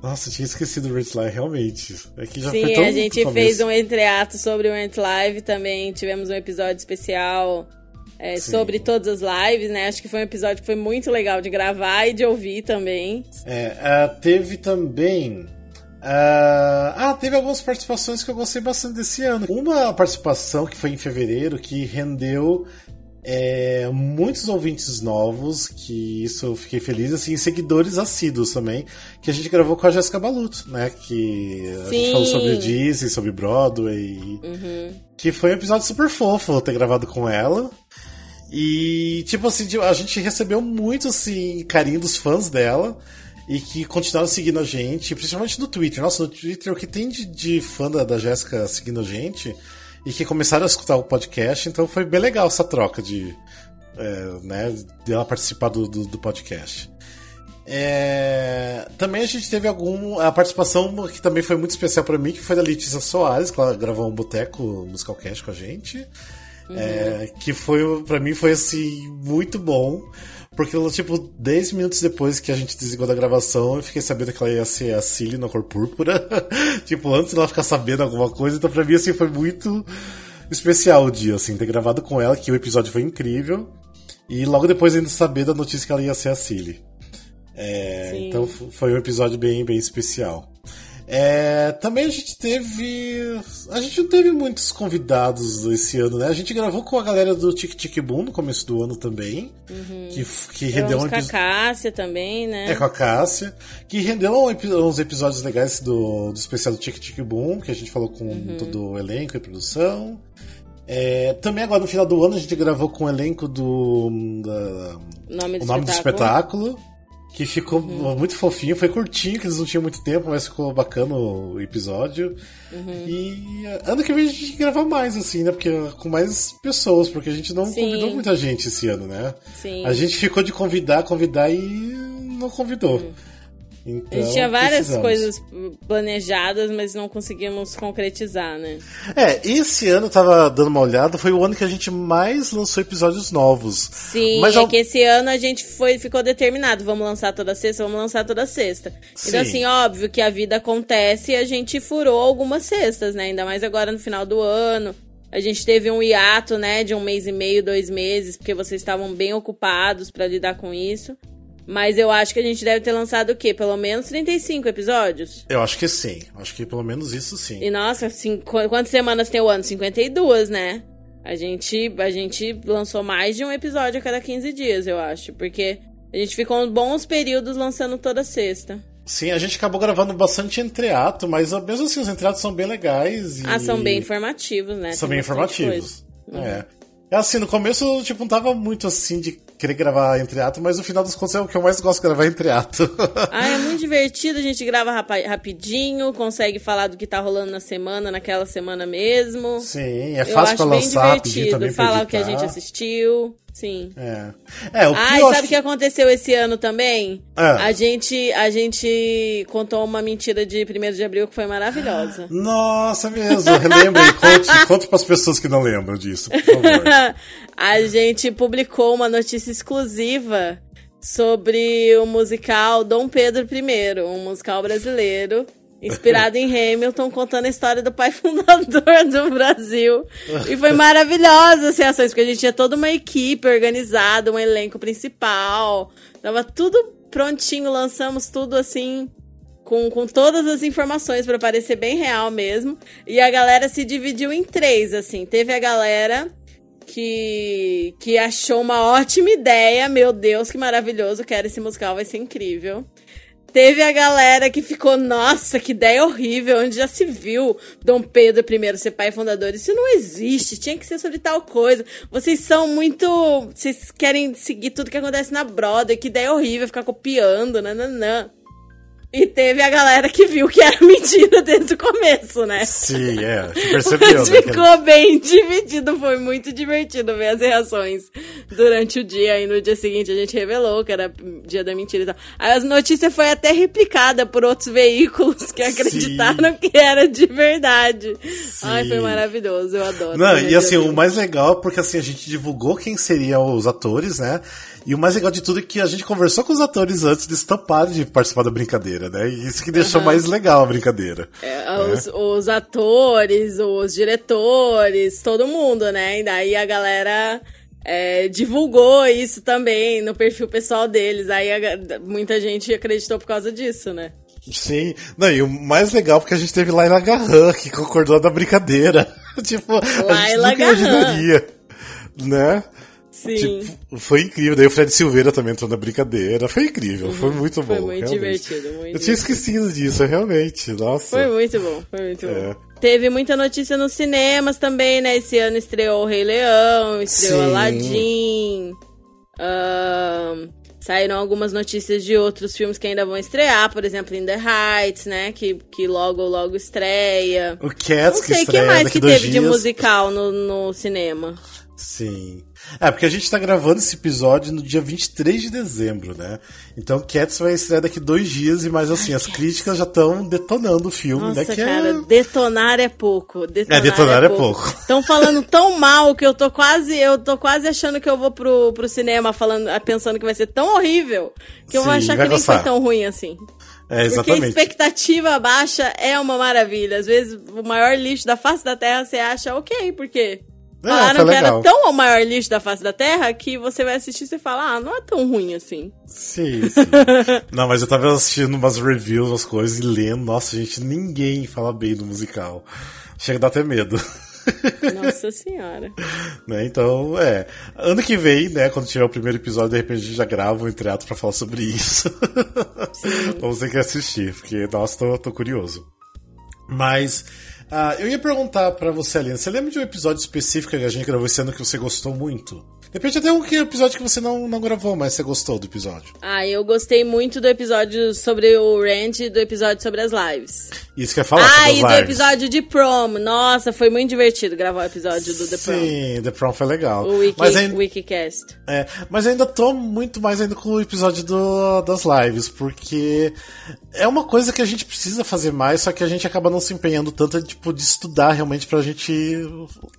Nossa, tinha esquecido o Rent Live, realmente. É que já Sim, foi tão a gente fez um entreato sobre o Rent Live também. Tivemos um episódio especial é, sobre todas as lives, né? Acho que foi um episódio que foi muito legal de gravar e de ouvir também. É, uh, teve também Uh, ah, teve algumas participações que eu gostei bastante desse ano. Uma participação que foi em fevereiro que rendeu é, muitos ouvintes novos, que isso eu fiquei feliz, assim, seguidores assíduos também, que a gente gravou com a Jéssica Baluto, né? Que a gente falou sobre Disney, sobre Broadway. Uhum. Que foi um episódio super fofo ter gravado com ela. E, tipo assim, a gente recebeu muito, assim, carinho dos fãs dela e que continuaram seguindo a gente, principalmente no Twitter. Nossa, no Twitter, o que tem de, de fã da, da Jéssica seguindo a gente e que começaram a escutar o podcast, então foi bem legal essa troca de, é, né, de ela participar do, do, do podcast. É, também a gente teve algum a participação que também foi muito especial para mim, que foi da Letícia Soares, que ela gravou um boteco musical cast com a gente. Uhum. É, que foi para mim foi assim muito bom porque, tipo, 10 minutos depois que a gente desligou da gravação, eu fiquei sabendo que ela ia ser a Cilly na cor púrpura. tipo, antes dela ficar sabendo alguma coisa. Então, pra mim, assim, foi muito especial o dia, assim, ter gravado com ela, que o episódio foi incrível. E logo depois ainda saber da notícia que ela ia ser a Cilly. É, então foi um episódio bem, bem especial. É, também a gente teve. A gente não teve muitos convidados esse ano, né? A gente gravou com a galera do Tic Tic Boom no começo do ano também. Uhum. Que, que rendeu um Com a Cássia também, né? É, com a Cássia. Que rendeu uns episódios legais do, do especial do Tic Tic Boom, que a gente falou com uhum. todo o elenco e produção. É, também agora no final do ano a gente gravou com o elenco do. Da, nome do o nome espetáculo. do espetáculo. Que ficou uhum. muito fofinho, foi curtinho, que eles não tinham muito tempo, mas ficou bacana o episódio. Uhum. E ano que vem a gente grava mais, assim, né? Porque com mais pessoas, porque a gente não Sim. convidou muita gente esse ano, né? Sim. A gente ficou de convidar, convidar e não convidou. Uhum. Então, a gente tinha várias precisamos. coisas planejadas, mas não conseguimos concretizar, né? É, esse ano tava dando uma olhada, foi o ano que a gente mais lançou episódios novos. Sim, mas é ao... que esse ano a gente foi, ficou determinado, vamos lançar toda sexta, vamos lançar toda sexta. Então, Sim. Então, assim, óbvio que a vida acontece e a gente furou algumas sextas, né? Ainda mais agora no final do ano. A gente teve um hiato, né, de um mês e meio, dois meses, porque vocês estavam bem ocupados para lidar com isso. Mas eu acho que a gente deve ter lançado o quê? Pelo menos 35 episódios? Eu acho que sim. Acho que pelo menos isso sim. E nossa, assim, quantas semanas tem o ano? 52, né? A gente, a gente lançou mais de um episódio a cada 15 dias, eu acho. Porque a gente ficou bons períodos lançando toda sexta. Sim, a gente acabou gravando bastante entreato, mas mesmo assim os entreatos são bem legais. E... Ah, são bem informativos, né? São tem bem informativos. Uhum. É. É assim, no começo, tipo, não tava muito assim de querer gravar entre ato, mas no final dos contos é o que eu mais gosto de gravar entre ato. ah, é muito divertido, a gente grava rapidinho, consegue falar do que tá rolando na semana, naquela semana mesmo. Sim, é fácil pra lançar rapidinho também falar o que a gente assistiu. Sim. É. É, o Ai, pior sabe o que aconteceu esse ano também? Ah. A gente a gente contou uma mentira de 1 de abril que foi maravilhosa. Nossa, mesmo. Relembre, conte, conte para as pessoas que não lembram disso, por favor. a gente publicou uma notícia exclusiva sobre o musical Dom Pedro I, um musical brasileiro Inspirado em Hamilton, contando a história do pai fundador do Brasil. E foi maravilhosa as reações, porque a gente tinha toda uma equipe organizada, um elenco principal. Tava tudo prontinho, lançamos tudo assim, com, com todas as informações para parecer bem real mesmo. E a galera se dividiu em três, assim. Teve a galera que, que achou uma ótima ideia. Meu Deus, que maravilhoso, quero esse musical, vai ser incrível. Teve a galera que ficou, nossa, que ideia horrível, onde já se viu Dom Pedro I ser pai fundador. Isso não existe, tinha que ser sobre tal coisa. Vocês são muito. Vocês querem seguir tudo que acontece na Broadway, que ideia horrível, ficar copiando, nananã. E teve a galera que viu que era mentira desde o começo, né? Sim, é. Percebeu, Mas né? ficou bem dividido. Foi muito divertido ver as reações durante o dia. E no dia seguinte a gente revelou que era dia da mentira e tal. Aí a notícia foi até replicada por outros veículos que acreditaram que era de verdade. Ai, foi maravilhoso. Eu adoro. Não, e assim, o mais legal, é porque assim, a gente divulgou quem seriam os atores, né? E o mais legal de tudo é que a gente conversou com os atores antes de estampar de participar da brincadeira, né? E isso que deixou mais legal a brincadeira. É, os, os atores, os diretores, todo mundo, né? E daí a galera é, divulgou isso também no perfil pessoal deles. Aí a- muita gente acreditou por causa disso, né? Sim. Não, e o mais legal é porque a gente teve Laila Garran, que concordou na brincadeira. tipo, a gente Laila nunca Garran. imaginaria. Né? Sim. Tipo, foi incrível. Daí o Fred Silveira também entrou na brincadeira. Foi incrível, foi muito bom. Uhum. Foi muito realmente. divertido, muito Eu tinha esquecido disso, realmente. Nossa. Foi muito bom, foi muito É. bom. Teve muita notícia nos cinemas também, né? Esse ano estreou o Rei Leão, estreou Sim. Aladdin. saíram algumas notícias de outros filmes que ainda vão estrear, por exemplo, In the Heights, né? Que, que logo, logo estreia. O Cats Não que sei o que estreia mais que teve de dias. musical no, no cinema. Sim. É, porque a gente tá gravando esse episódio no dia 23 de dezembro, né? Então Cats vai estrear daqui dois dias e mais assim, as críticas já estão detonando o filme, Nossa, né? Que cara, é... detonar é pouco. Detonar, É, detonar é pouco. Estão falando tão mal que eu tô quase, eu tô quase achando que eu vou pro, pro cinema falando, pensando que vai ser tão horrível que eu vou achar que nem gostar. foi tão ruim assim. É, Porque exatamente. expectativa baixa é uma maravilha. Às vezes o maior lixo da face da Terra você acha ok, porque É, falaram que era tão o maior lixo da face da Terra que você vai assistir e você fala, ah, não é tão ruim assim. Sim, sim. Não, mas eu tava assistindo umas reviews, umas coisas e lendo. Nossa, gente, ninguém fala bem do musical. Chega a dar até medo. Nossa senhora. né? Então, é. Ano que vem, né, quando tiver o primeiro episódio, de repente a gente já grava um entreato pra falar sobre isso. Vamos ter que assistir, porque, nossa, tô, tô curioso. Mas, ah, eu ia perguntar pra você, Aline, você lembra de um episódio específico que a gente gravou esse ano que você gostou muito? De repente até um episódio que você não, não gravou, mas você gostou do episódio. Ah, eu gostei muito do episódio sobre o Rand e do episódio sobre as lives. Isso que eu ia falar ah, e do episódio de prom. Nossa, foi muito divertido gravar o episódio do The Prom. Sim, The Prom foi legal. O Wiki, mas, ainda, Wikicast. é, mas ainda tô muito mais ainda com o episódio do, das lives, porque é uma coisa que a gente precisa fazer mais, só que a gente acaba não se empenhando tanto tipo, de estudar realmente pra gente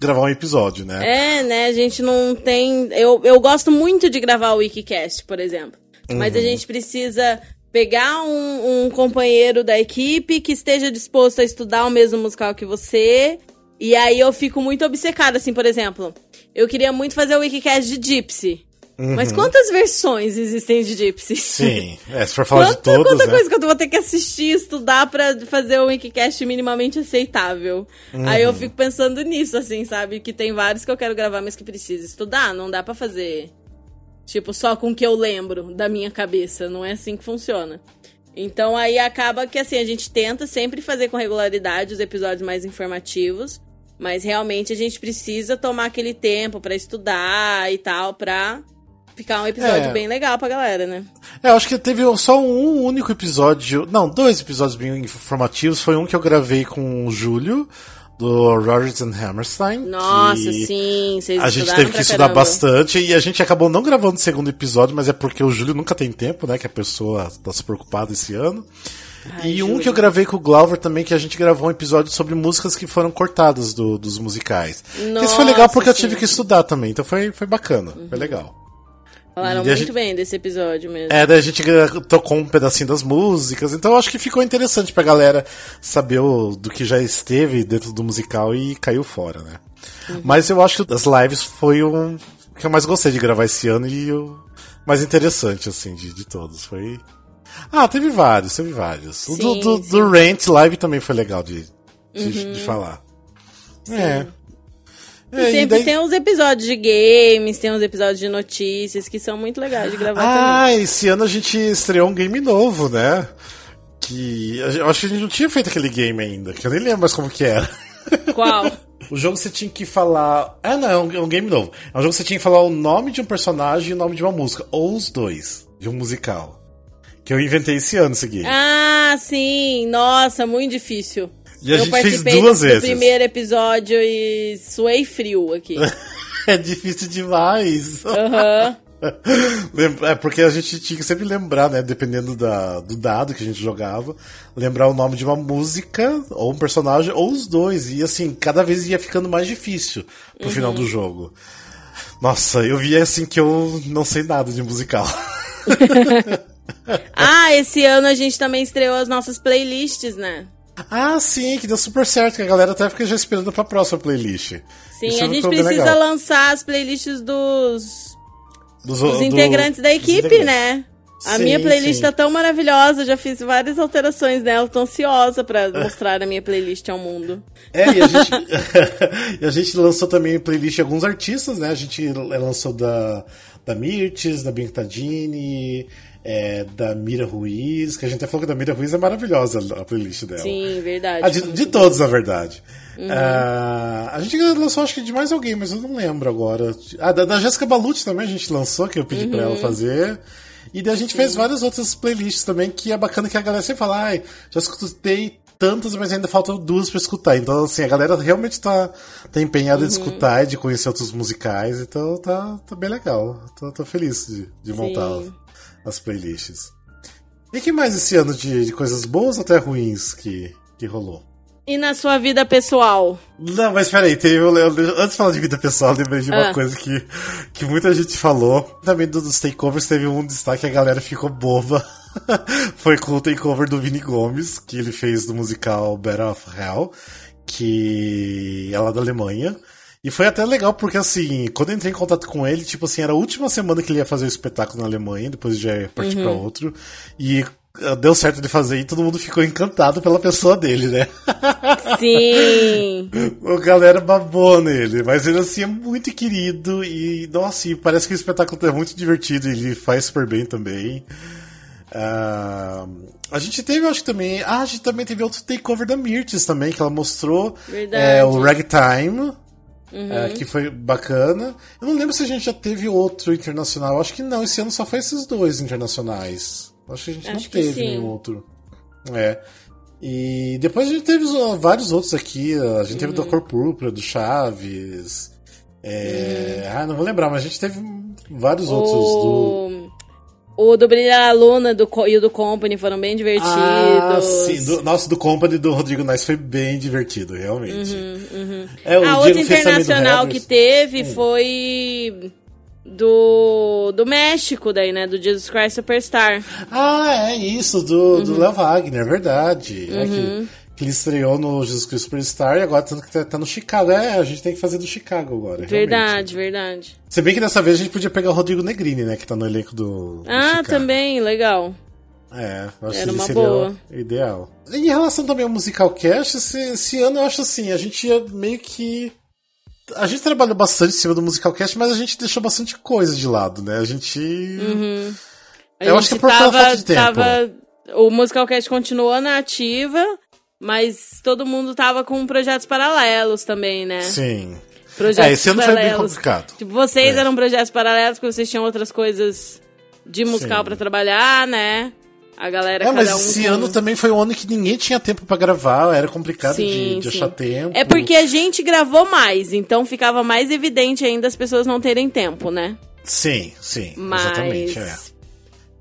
gravar um episódio, né? É, né? A gente não tem. Eu, eu gosto muito de gravar o Wikicast, por exemplo. Mas Uhum. a gente precisa pegar um, um companheiro da equipe que esteja disposto a estudar o mesmo musical que você. E aí eu fico muito obcecada, assim, por exemplo. Eu queria muito fazer o Wikicast de Gypsy. Mas quantas versões existem de Gypsy? Uhum. Sim, é, se for falar de todas, quanta né? coisa que eu vou ter que assistir, estudar pra fazer o Wikicast minimamente aceitável. Aí Uhum. eu fico pensando nisso, assim, sabe? Que tem vários que eu quero gravar, mas que precisa estudar. Não dá pra fazer, tipo, só com o que eu lembro da minha cabeça. Não é assim que funciona. Então aí acaba que, assim, a gente tenta sempre fazer com regularidade os episódios mais informativos. Mas realmente a gente precisa tomar aquele tempo pra estudar e tal, pra ficar um episódio É. bem legal pra galera, né? É, eu acho que teve só um único episódio. Não, dois episódios bem informativos. Foi um que eu gravei com o Júlio, do Rogers and Hammerstein. Nossa, sim, vocês A gente teve que estudar caramba. bastante e a gente acabou não gravando o segundo episódio, mas é porque o Júlio nunca tem tempo, né? Que a pessoa tá super ocupada esse ano. Ai, e um que eu gravei com o Glauber também, que a gente gravou um episódio sobre músicas que foram cortadas do- dos musicais. Isso foi legal Nossa, porque eu sim. tive que estudar também, então foi, foi bacana, foi legal. Falaram muito gente- bem desse episódio mesmo. É, daí a gente tocou um pedacinho das músicas, então acho que ficou interessante pra galera saber o- do que já esteve dentro do musical e caiu fora, né? Mas eu acho que as lives foi um que eu mais gostei de gravar esse ano e o mais interessante, assim, de, de todos. Foi. Ah, teve vários, teve vários. O do, Sim, do, sim. Uhum. do Rant Live também foi legal de, de, de falar. É. É, sempre daí- tem uns episódios de games, tem uns episódios de notícias que são muito legais de gravar Ah, esse ano a gente estreou um game novo, né? Que. Eu acho que a gente não tinha feito aquele game ainda, que eu nem lembro mais como que era. também. Qual? O jogo você tinha que falar. Ah, não, é um, é um game novo. É um jogo que você tinha que falar o nome de um personagem e o nome de uma música. Ou os dois, de um musical. Que eu inventei esse ano esse game. Ah, sim. Nossa, muito difícil. E a eu gente fez participei duas vezes. primeiro episódio e suei frio aqui. É difícil demais. Aham. Lembra- É porque a gente tinha que sempre lembrar, né? Dependendo da, do dado que a gente jogava, lembrar o nome de uma música, ou um personagem, ou os dois. E assim, cada vez ia ficando mais difícil pro Uhum. final do jogo. Nossa, eu vi assim que eu não sei nada de musical. Ah, esse ano a gente também estreou as nossas playlists, né? Ah, sim, que deu super certo, que a galera até fica já esperando pra próxima playlist. Sim, Isso a gente ficou bem precisa legal. lançar as playlists dos, Dos, dos do- integrantes da dos equipe, integrantes. né? A Sim, minha playlist sim. tá tão maravilhosa, já fiz várias alterações nela, tô ansiosa pra mostrar a minha playlist ao mundo. É, e a gente, e a gente lançou também playlist de alguns artistas, né? A gente lançou da, da Mirtes, da Bianca Tadini, é, da Mira Ruiz, que a gente até falou que a da Mira Ruiz é maravilhosa a playlist dela. Sim, verdade. De, de todos, na verdade. Ah, a gente lançou, acho que de mais alguém, mas eu não lembro agora. Ah, da, da Jéssica Balucci também a gente lançou, que eu pedi pra ela fazer. E daí a gente fez várias outras playlists também, que é bacana que a galera sempre fala, ai, já escutei tantas, mas ainda faltam duas pra escutar. Então, assim, a galera realmente tá, tá empenhada em escutar e de conhecer outros musicais, então tá, tá bem legal. Tô, tô feliz de, de montar as, Sim. as playlists. E que mais esse ano de, de coisas boas ou até ruins que, que rolou? E na sua vida pessoal? Não, mas peraí, teve, eu, eu- antes de falar de vida pessoal, lembrei de uma Ah. coisa que, que muita gente falou. Também do- dos takeovers teve um destaque, a galera ficou boba. Foi com o takeover do Vini Gomes, que ele fez do musical Better of Hell, que é lá da Alemanha. E foi até legal, porque assim, quando eu entrei em contato com ele, tipo assim, era a última semana que ele ia fazer o espetáculo na Alemanha, depois já ia partir pra outro. E eh, deu certo de fazer e todo mundo ficou encantado pela pessoa dele, né? Sim. O galera babou nele, mas ele assim é muito querido e, nossa, e parece que o espetáculo é muito divertido e ele faz super bem também. Ah, a gente teve, acho que também. Ah, a gente também teve outro takeover da Mirtes também, que ela mostrou Verdade. é, o Ragtime. É, que foi bacana. Eu não lembro se a gente já teve outro internacional. Acho que não, esse ano só foi esses dois internacionais. Acho que a gente Acho não teve sim. nenhum outro. É. E depois a gente teve vários outros aqui. A gente teve do Cor Púrpura, do Chaves. É... Ah, não vou lembrar, mas a gente teve vários outros do. O, do Brilha a Luna do, e o do Company foram bem divertidos. Ah, sim. Do, nosso do Company do Rodrigo Nice foi bem divertido, realmente. É, o a Diego outra internacional que teve foi do do México daí, né? Do Jesus Christ Superstar. Ah, é isso, do, Uhum. do Léo Wagner, é verdade. É que, que ele estreou no Jesus Cristo Superstar e agora tanto que tá, tá no Chicago. É, a gente tem que fazer do Chicago agora. realmente. Verdade, verdade. Se bem que dessa vez a gente podia pegar o Rodrigo Negrini, né? Que tá no elenco do. do Ah, Chicago. também, legal. É, acho Era que uma seria boa. ideal. Em relação também ao Musical Cast, esse, esse ano eu acho assim, a gente ia meio que. A gente trabalhou bastante em cima do Musical Cast, mas a gente deixou bastante coisa de lado, né? A gente. A Eu acho que gente é por tava, falta de tempo. tava- o Musicalcast continuou na ativa, mas todo mundo tava com projetos paralelos também, né? Sim. Projetos É, esse ano foi bem paralelos. complicado. Tipo, vocês É. eram projetos paralelos porque vocês tinham outras coisas de musical pra trabalhar, né? A galera, É, mas um esse com- ano também foi um ano que ninguém tinha tempo pra gravar, era complicado de, Sim, de sim. achar tempo. É porque a gente gravou mais, então ficava mais evidente ainda as pessoas não terem tempo, né? Sim, sim, Mas. exatamente. É.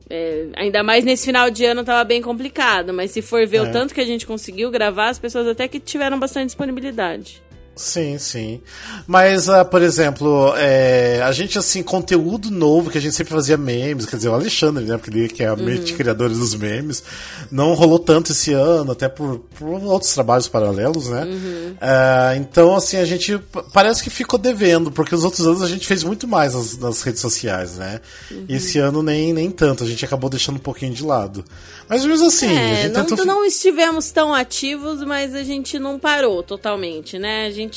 é, ainda mais nesse final de ano tava bem complicado, mas se for ver É. o tanto que a gente conseguiu gravar, as pessoas até que tiveram bastante disponibilidade. Sim, sim. Mas, ah, por exemplo, é, a gente, assim, conteúdo novo, que a gente sempre fazia memes, quer dizer, o Alexandre, né, porque ele que é a mente criadora dos memes, não rolou tanto esse ano, até por, por outros trabalhos paralelos, né? Ah, então, assim, a gente parece que ficou devendo, porque os outros anos a gente fez muito mais nas, nas redes sociais, né? E esse ano nem, nem tanto, a gente acabou deixando um pouquinho de lado. Mas mesmo assim, a É, gente não, tentou... não estivemos tão ativos, mas a gente não parou totalmente, né? A gente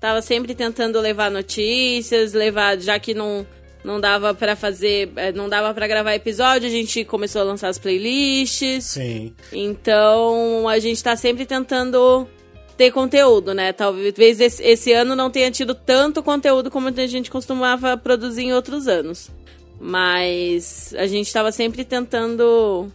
tava sempre tentando levar notícias, levar, já que não, não dava pra fazer, eh, não dava pra gravar episódio, a gente começou a lançar as playlists. Sim. Então a gente tá sempre tentando ter conteúdo, né? Talvez esse, esse ano não tenha tido tanto conteúdo como a gente costumava produzir em outros anos. Mas a gente tava sempre tentando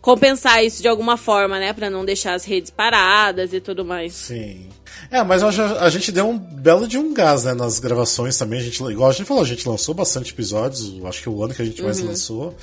compensar isso de alguma forma, né? Pra não deixar as redes paradas e tudo mais. Sim. É, mas a gente deu um belo de um gás, né, nas gravações também. A gente, igual a gente falou, a gente lançou bastante episódios, acho que o ano que a gente mais lançou.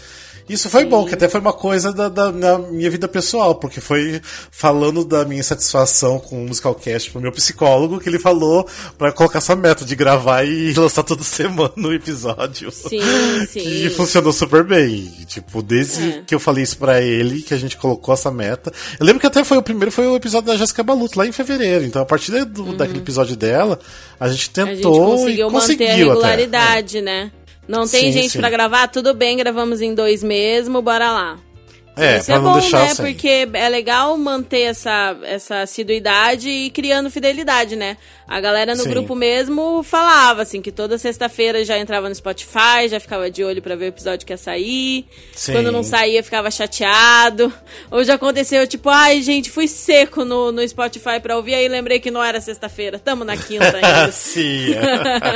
Isso foi bom, que até foi uma coisa da, da- na minha vida pessoal, porque foi falando da minha insatisfação com o Musicalcast pro meu psicólogo, que ele falou pra colocar essa meta de gravar e lançar toda semana um episódio. Sim, sim. Que funcionou super bem. Tipo, desde É. que eu falei isso pra ele, que a gente colocou essa meta. Eu lembro que até foi o primeiro, foi o episódio da Jéssica Baluto, lá em fevereiro. Então, a partir do- daquele episódio dela, a gente Uhum. A gente tentou conseguiu e manter a conseguiu regularidade, né? Não tem Sim, gente pra gravar, tudo bem, gravamos em dois mesmo, bora lá. É, Isso é bom, deixar né? sem. Porque é legal manter essa, essa assiduidade e criando fidelidade, né? A galera no Sim. grupo mesmo falava, assim, que toda sexta-feira já entrava no Spotify, já ficava de olho pra ver o episódio que ia sair. Sim. Quando não saía, ficava chateado. Ou já aconteceu, tipo, ai, gente, fui seco no, no Spotify pra ouvir, aí lembrei que não era sexta-feira. Tamo na quinta ainda. Sim.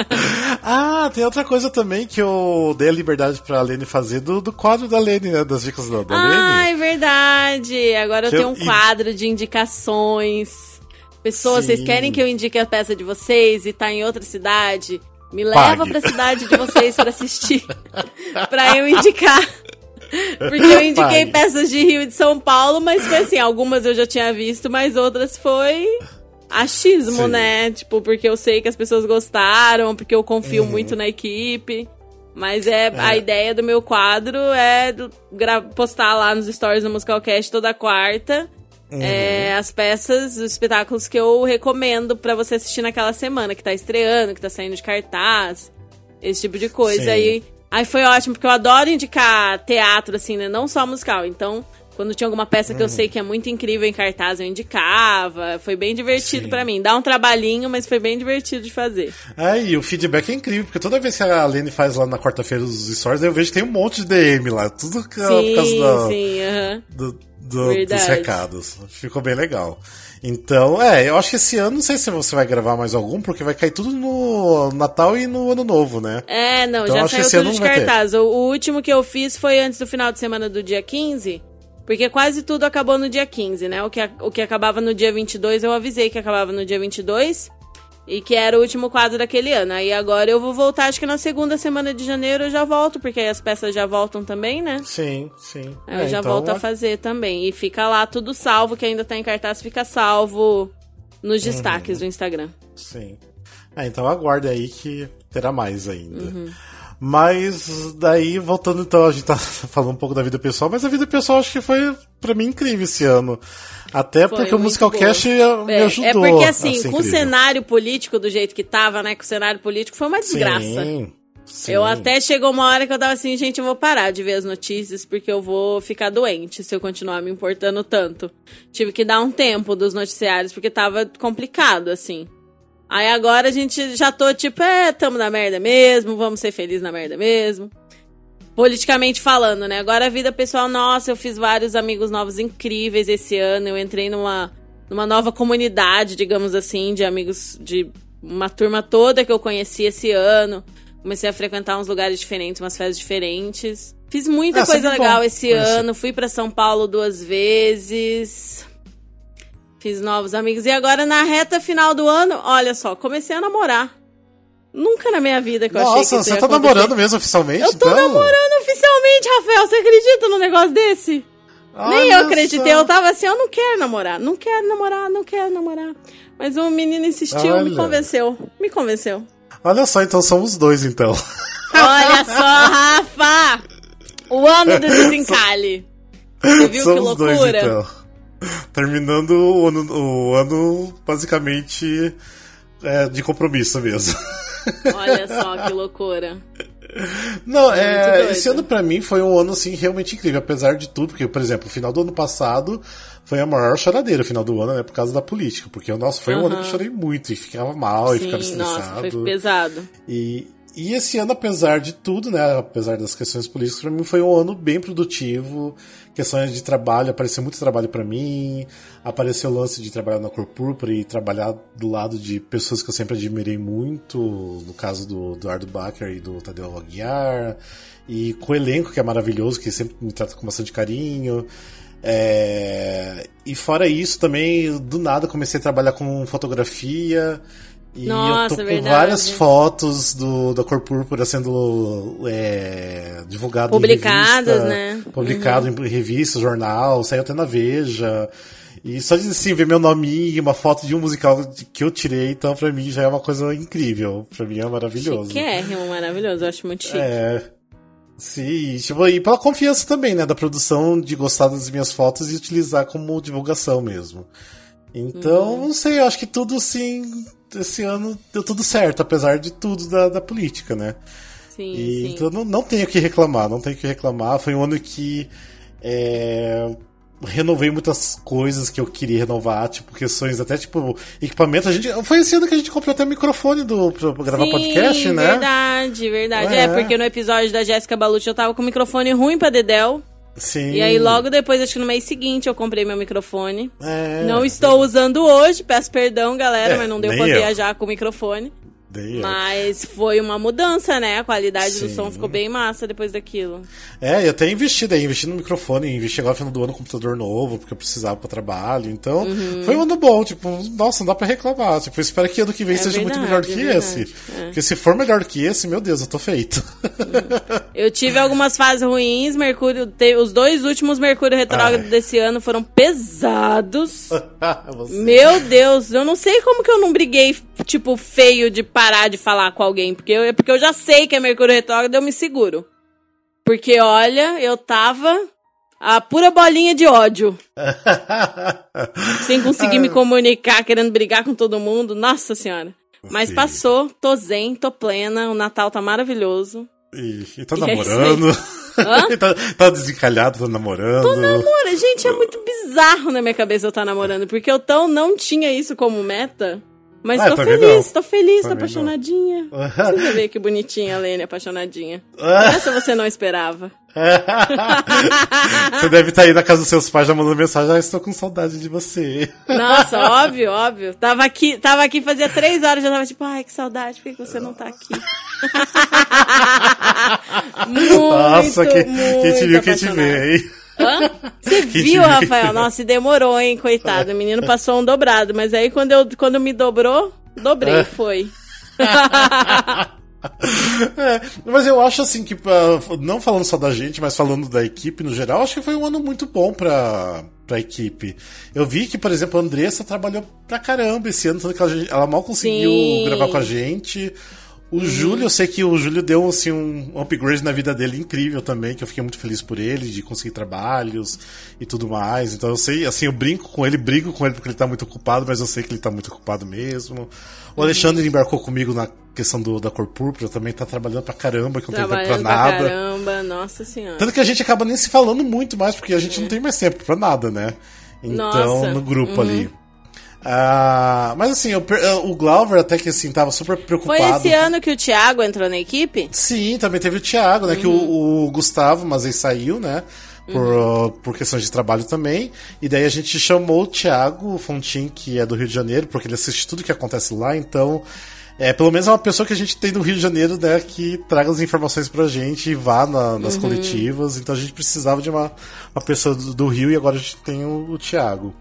ah, tem outra coisa também que eu dei a liberdade pra Lene fazer do, do quadro da Lene, né? Das dicas da, da Ah, Lene. é verdade. Agora eu Que tenho eu- um quadro de indicações. Pessoas, vocês Sim. querem que eu indique a peça de vocês e tá em outra cidade? Me leva Pague. pra cidade de vocês pra assistir. pra eu indicar. Porque eu indiquei Pague. peças de Rio e de São Paulo, mas foi assim, algumas eu já tinha visto, mas outras foi achismo, Sim. né? Tipo, porque eu sei que as pessoas gostaram, porque eu confio Uhum. muito na equipe. Mas é, a ideia do meu quadro é postar lá nos stories do Musicalcast toda quarta Uhum. é, as peças, os espetáculos que eu recomendo pra você assistir naquela semana, que tá estreando, que tá saindo de cartaz, esse tipo de coisa. Sim. Aí, aí foi ótimo, porque eu adoro indicar teatro, assim, né? Não só musical. Então, quando tinha alguma peça Uhum. que eu sei que é muito incrível em cartaz, eu indicava. Foi bem divertido pra mim. Dá um trabalhinho, mas foi bem divertido de fazer. É, e o feedback é incrível, porque toda vez que a Lene faz lá na quarta-feira os stories, eu vejo que tem um monte de DM lá. Tudo por Sim, causa da, sim, aham. do- do- dos recados. Ficou bem legal. Então, é, eu acho que esse ano, não sei se você vai gravar mais algum, porque vai cair tudo no Natal e no Ano Novo, né? É, não, Então, já que saiu tudo de cartaz. O, o último que eu fiz foi antes do final de semana do dia 15, porque quase tudo acabou no dia 15, né? O que, o que acabava no dia 22, eu avisei que acabava no dia 22 e que era o último quadro daquele ano. Aí agora eu vou voltar, acho que na segunda semana de janeiro eu já volto, porque aí as peças já voltam também, né? Sim, sim. Aí É, eu já então, volto a a- fazer também. E fica lá tudo salvo, que ainda tá em cartaz, fica salvo nos Uhum. destaques do Instagram. Sim. É, então aguarde aí que terá mais ainda. Uhum. Mas daí, voltando então, a gente tá falando um pouco da vida pessoal, mas a vida pessoal acho que foi pra mim incrível esse ano. Até Foi porque o Musicalcast me É, ajudou. É porque assim, com o cenário político do jeito que tava, né? Com o cenário político foi uma desgraça. Sim, sim. Eu até chegou uma hora que eu tava assim, gente, eu vou parar de ver as notícias porque eu vou ficar doente se eu continuar me importando tanto. Tive que dar um tempo dos noticiários porque tava complicado, assim. Aí agora a gente já tô tipo, é, tamo na merda mesmo, vamos ser felizes na merda mesmo. Politicamente falando, né? Agora a vida pessoal, nossa, eu fiz vários amigos novos incríveis esse ano. Eu entrei numa, numa nova comunidade, digamos assim, de amigos de uma turma toda que eu conheci esse ano. Comecei a frequentar uns lugares diferentes, umas festas diferentes. Fiz muita Ah, coisa legal bom esse conhecer. ano. Fui pra São Paulo duas vezes. Fiz novos amigos. E agora, na reta final do ano, olha só, comecei a namorar. Nunca na minha vida que eu achei que Nossa, você tá acontecer. namorando mesmo oficialmente? Eu tô então? namorando oficialmente, Rafael. Você acredita num negócio desse? Nem Olha eu acreditei. só. Eu tava assim, eu não quero namorar. Não quero namorar, não quero namorar. Mas um menino insistiu, me Olha. convenceu. Me convenceu. Olha só, então somos dois, então. Olha só, Rafa! O ano do desencalhe. Você viu que somos dois, loucura? então. Terminando o ano, o ano basicamente é, de compromisso mesmo. Olha só que loucura. Não, é, doido. esse ano pra mim foi um ano assim realmente incrível, apesar de tudo, porque, por exemplo, o final do ano passado foi a maior choradeira, o final do ano, né, por causa da política, porque, nossa, foi um ano que eu chorei muito e ficava mal e ficava Sim, estressado. nossa, foi pesado. E, e esse ano, apesar de tudo, né, apesar das questões políticas, pra mim foi um ano bem produtivo. Questões de trabalho, apareceu muito trabalho pra mim. Apareceu o lance de trabalhar na cor púrpura e trabalhar do lado de pessoas que eu sempre admirei muito, no caso do Eduardo Bacher e do Tadeu Aguiar. E com o elenco, que é maravilhoso, que sempre me trata com bastante carinho. É, E fora isso, também, do nada, comecei a trabalhar com fotografia. E Nossa, eu tô com verdade. várias fotos do, da Cor Púrpura sendo é, divulgado Publicadas, em revista, né? Publicado em revista, jornal, saiu até na Veja. E só de assim, ver meu nome e uma foto de um musical que eu tirei, então pra mim já é uma coisa incrível. Pra mim é maravilhoso. Chiquérrimo, maravilhoso. Eu acho muito chique. É. Sim, tipo, e pela confiança também, né, da produção de gostar das minhas fotos e utilizar como divulgação mesmo. Então, Uhum. não sei, eu acho que tudo assim, esse ano deu tudo certo, apesar de tudo da, da política, né? Sim, E, sim. então não, não tenho o que reclamar, não tenho o que reclamar. Foi um ano que é, renovei muitas coisas que eu queria renovar, tipo, questões até tipo equipamento. A gente, foi esse ano que a gente comprou até microfone do, pra, pra gravar Sim, podcast, né? Verdade, verdade. É. É. porque no episódio da Jéssica Balucci eu tava com o microfone ruim pra Dedel. Sim. E aí logo depois, acho que no mês seguinte, eu comprei meu microfone. É, Não estou usando hoje, peço perdão, galera, É, mas não deu pra eu. viajar com o microfone. Eu. Mas foi uma mudança, né? A qualidade do Sim. som ficou bem massa depois daquilo. É, e até investi daí, investi no microfone, investi agora no final do ano no computador novo, porque eu precisava pra trabalho. Então, Uhum. foi um ano bom, tipo, nossa, não dá pra reclamar. Tipo, eu espero que ano que vem É seja muito verdade, melhor que é esse. é. Porque se for melhor que esse, meu Deus, eu tô feito. Eu tive algumas fases ruins, Mercúrio. te- os dois últimos Mercúrio retrógrado Ai. desse ano foram pesados. Meu Deus, eu não sei como que eu não briguei, tipo, feio de parar de falar com alguém. Porque eu, é porque eu já sei que é Mercúrio retrógrado, eu me seguro. Porque, olha, eu tava a pura bolinha de ódio. Sem conseguir Ah. me comunicar, querendo brigar com todo mundo. Nossa senhora. Mas Sim. passou, tô zen, tô plena, o Natal tá maravilhoso. E, e tá E é namorando. E tá, tá desencalhado, tá namorando. Namora, gente, é muito bizarro na minha cabeça eu estar namorando, porque eu tão não tinha isso como meta. Mas Ah, tô também feliz, tô feliz, tô Também não. apaixonadinha. Precisa ver que bonitinha a Lene apaixonadinha. Essa você não esperava. você deve estar aí na casa dos seus pais já mandando mensagem, ah, estou com saudade de você. Nossa, óbvio, óbvio. Tava aqui, tava aqui fazia três horas, já tava tipo, ai, que saudade, por que você não tá aqui? muito, Nossa, que, muito quem te viu, quem te vê, hein? Hã? Você viu, Rafael? Nossa, e demorou, hein, coitado. O menino passou um dobrado, mas aí quando, eu, quando me dobrou, dobrei, foi. É, mas eu acho assim que, não falando só da gente, mas falando da equipe no geral, acho que foi um ano muito bom pra, pra equipe. Eu vi que, por exemplo, a Andressa trabalhou pra caramba esse ano, tanto que ela, ela mal conseguiu Sim. gravar com a gente. O Júlio, eu sei que o Júlio deu assim, um upgrade na vida dele incrível também, que eu fiquei muito feliz por ele, de conseguir trabalhos e tudo mais. Então eu sei, assim, eu brinco com ele, brigo com ele porque ele tá muito ocupado, mas eu sei que ele tá muito ocupado mesmo. O Alexandre embarcou comigo na questão do, da cor púrpura, também tá trabalhando pra caramba, que não tem tempo pra Trabalhando pra nada. caramba, nossa senhora. Tanto que a gente acaba nem se falando muito mais, porque a gente não tem mais tempo pra nada, né? Então, Nossa, no grupo uhum. ali. Ah, mas assim, eu per- o Glauber até que assim, tava super Foi preocupado. esse ano que o Thiago entrou na equipe? Sim, também teve o Thiago, né? Que o, o Gustavo, mas ele saiu, né? Por, uh, por questões de trabalho também. E daí a gente chamou o Thiago Fontin, que é do Rio de Janeiro, porque ele assiste tudo que acontece lá, então. é, pelo menos é uma pessoa que a gente tem no Rio de Janeiro, né, que traga as informações pra gente e vá na, nas uhum. coletivas. Então a gente precisava de uma, uma pessoa do, do Rio e agora a gente tem o, o Thiago.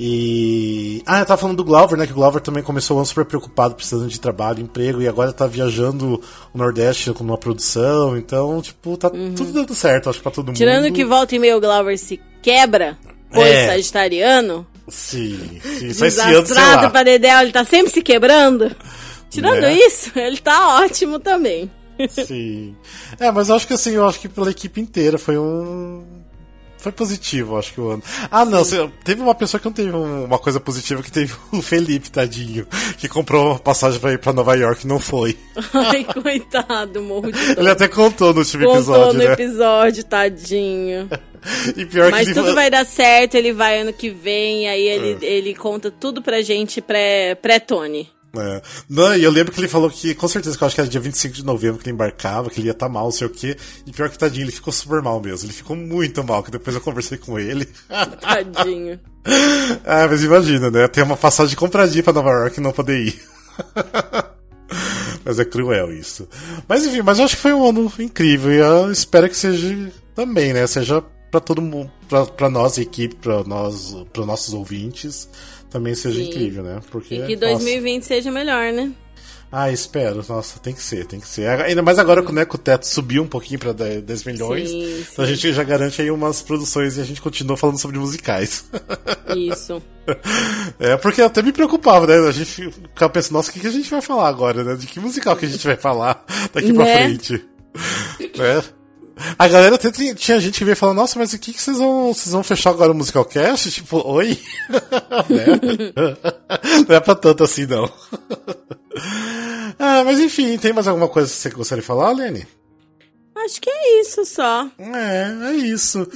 E. Ah, eu tava falando do Glover, né? Que o Glover também começou o ano super preocupado, precisando de trabalho, emprego, e agora tá viajando o Nordeste com uma produção. Então, tipo, tá uhum. tudo dando certo, acho, pra todo Tirando mundo. Tirando que volta e meio o Glover se quebra, pois é. sagitariano. Sim, sim. Só esse ano, pra Dedé, ele tá sempre se quebrando. Tirando né? isso, ele tá ótimo também. Sim. É, mas eu acho que assim, eu acho que pela equipe inteira foi um foi positivo, acho que o ano. Ah, não, teve uma pessoa que não teve uma coisa positiva, que teve o Felipe, tadinho, que comprou passagem pra ir pra Nova York e não foi. Ai, coitado, morro de dor. Ele até contou no último contou episódio, no né? episódio, tadinho. E pior Mas que tudo ele... vai dar certo, ele vai ano que vem, aí ele, é. ele conta tudo pra gente pré-Tony. Pré é. Não, e eu lembro que ele falou que, com certeza, que eu acho que era dia 25 de novembro que ele embarcava, que ele ia estar tá mal, não sei o quê. E pior que tadinho, ele ficou super mal mesmo. Ele ficou muito mal, que depois eu conversei com ele. Tadinho. ah, mas imagina, né? Ter uma passagem compradinha pra Nova York e não poder ir. mas é cruel isso. Mas enfim, mas eu acho que foi um ano incrível e eu espero que seja também, né? Seja para todo mundo, para nós, equipe, para nós, para nossos ouvintes também seja Sim. incrível, né? Porque, e que 2020 nossa... seja melhor, né? Ah, espero. Nossa, tem que ser, tem que ser. Ainda mais agora né, que o teto subiu um pouquinho pra 10 milhões. Sim, então sim. a gente já garante aí umas produções e a gente continua falando sobre musicais. Isso. É, porque até me preocupava, né? A gente ficava pensando, nossa, o que, que a gente vai falar agora, né? De que musical que a gente vai falar daqui né? pra frente. né? A galera até tinha, tinha gente que veio falando, nossa, mas o que, que vocês vão. Vocês vão fechar agora o musical cast? Tipo, oi? né? não é pra tanto assim, não. ah, mas enfim, tem mais alguma coisa que você gostaria de falar, Lene? Acho que é isso só. É, é isso.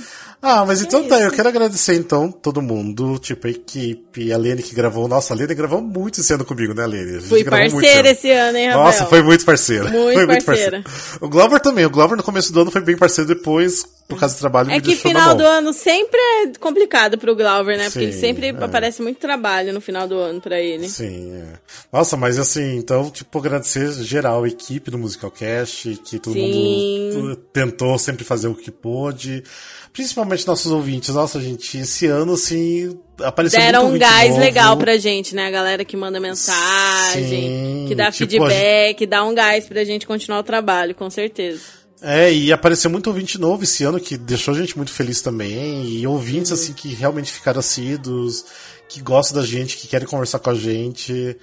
Ah, mas é então tá, eu quero agradecer então todo mundo, tipo a equipe, a Lene que gravou. Nossa, a Lene gravou muito esse ano comigo, né, Lene? Fui parceira esse ano, hein, Rafael? Nossa, foi muito parceira. Muito, foi muito parceira. O Glover também, o Glover no começo do ano foi bem parceiro, depois, por causa do trabalho, É que final do ano sempre é complicado pro Glover, né? Sim, Porque ele sempre é. aparece muito trabalho no final do ano pra ele. Sim, é. Nossa, mas assim, então, tipo, agradecer geral a equipe do Musical Cast, que todo Sim. mundo tentou sempre fazer o que pôde principalmente nossos ouvintes. Nossa, gente, esse ano, assim, apareceu Deram um gás novo. legal pra gente, né? A galera que manda mensagem, Sim, que dá tipo, feedback, gente... dá um gás pra gente continuar o trabalho, com certeza. É, e apareceu muito ouvinte novo esse ano, que deixou a gente muito feliz também. E ouvintes, uhum. assim, que realmente ficaram assíduos, que gostam da gente, que querem conversar com a gente.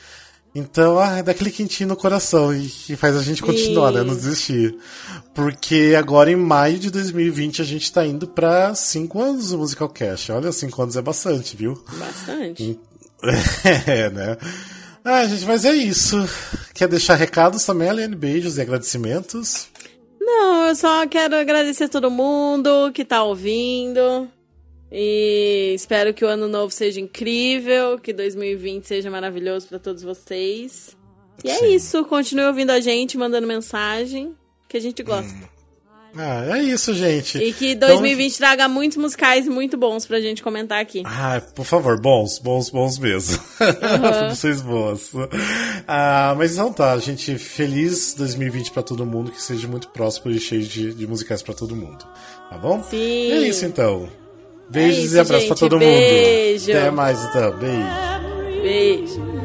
Então, ah, é daquele quentinho no coração e que faz a gente continuar, e... né? Não desistir. Porque agora em maio de 2020 a gente tá indo pra 5 anos do Musical Cash. Olha, 5 anos é bastante, viu? Bastante. É, né? Ah, gente, mas é isso. Quer deixar recados também, Alene? Beijos e agradecimentos? Não, eu só quero agradecer a todo mundo que tá ouvindo. E espero que o ano novo seja incrível, que 2020 seja maravilhoso para todos vocês. E é Sim. é isso, continue ouvindo a gente, mandando mensagem, que a gente gosta. Hum. Ah, é isso, gente. E que 2020 então... traga muitos musicais muito bons pra gente comentar aqui. Ah, por favor, bons, bons, bons mesmo. Uhum. Vocês bons. Ah, mas então tá, gente. Feliz 2020 pra todo mundo, que seja muito próspero e cheio de, de musicais pra todo mundo. Tá bom? Sim. É isso então. Beijos é isso, e abraços pra todo Beijo. mundo. Até mais então. Beijo. Beijo.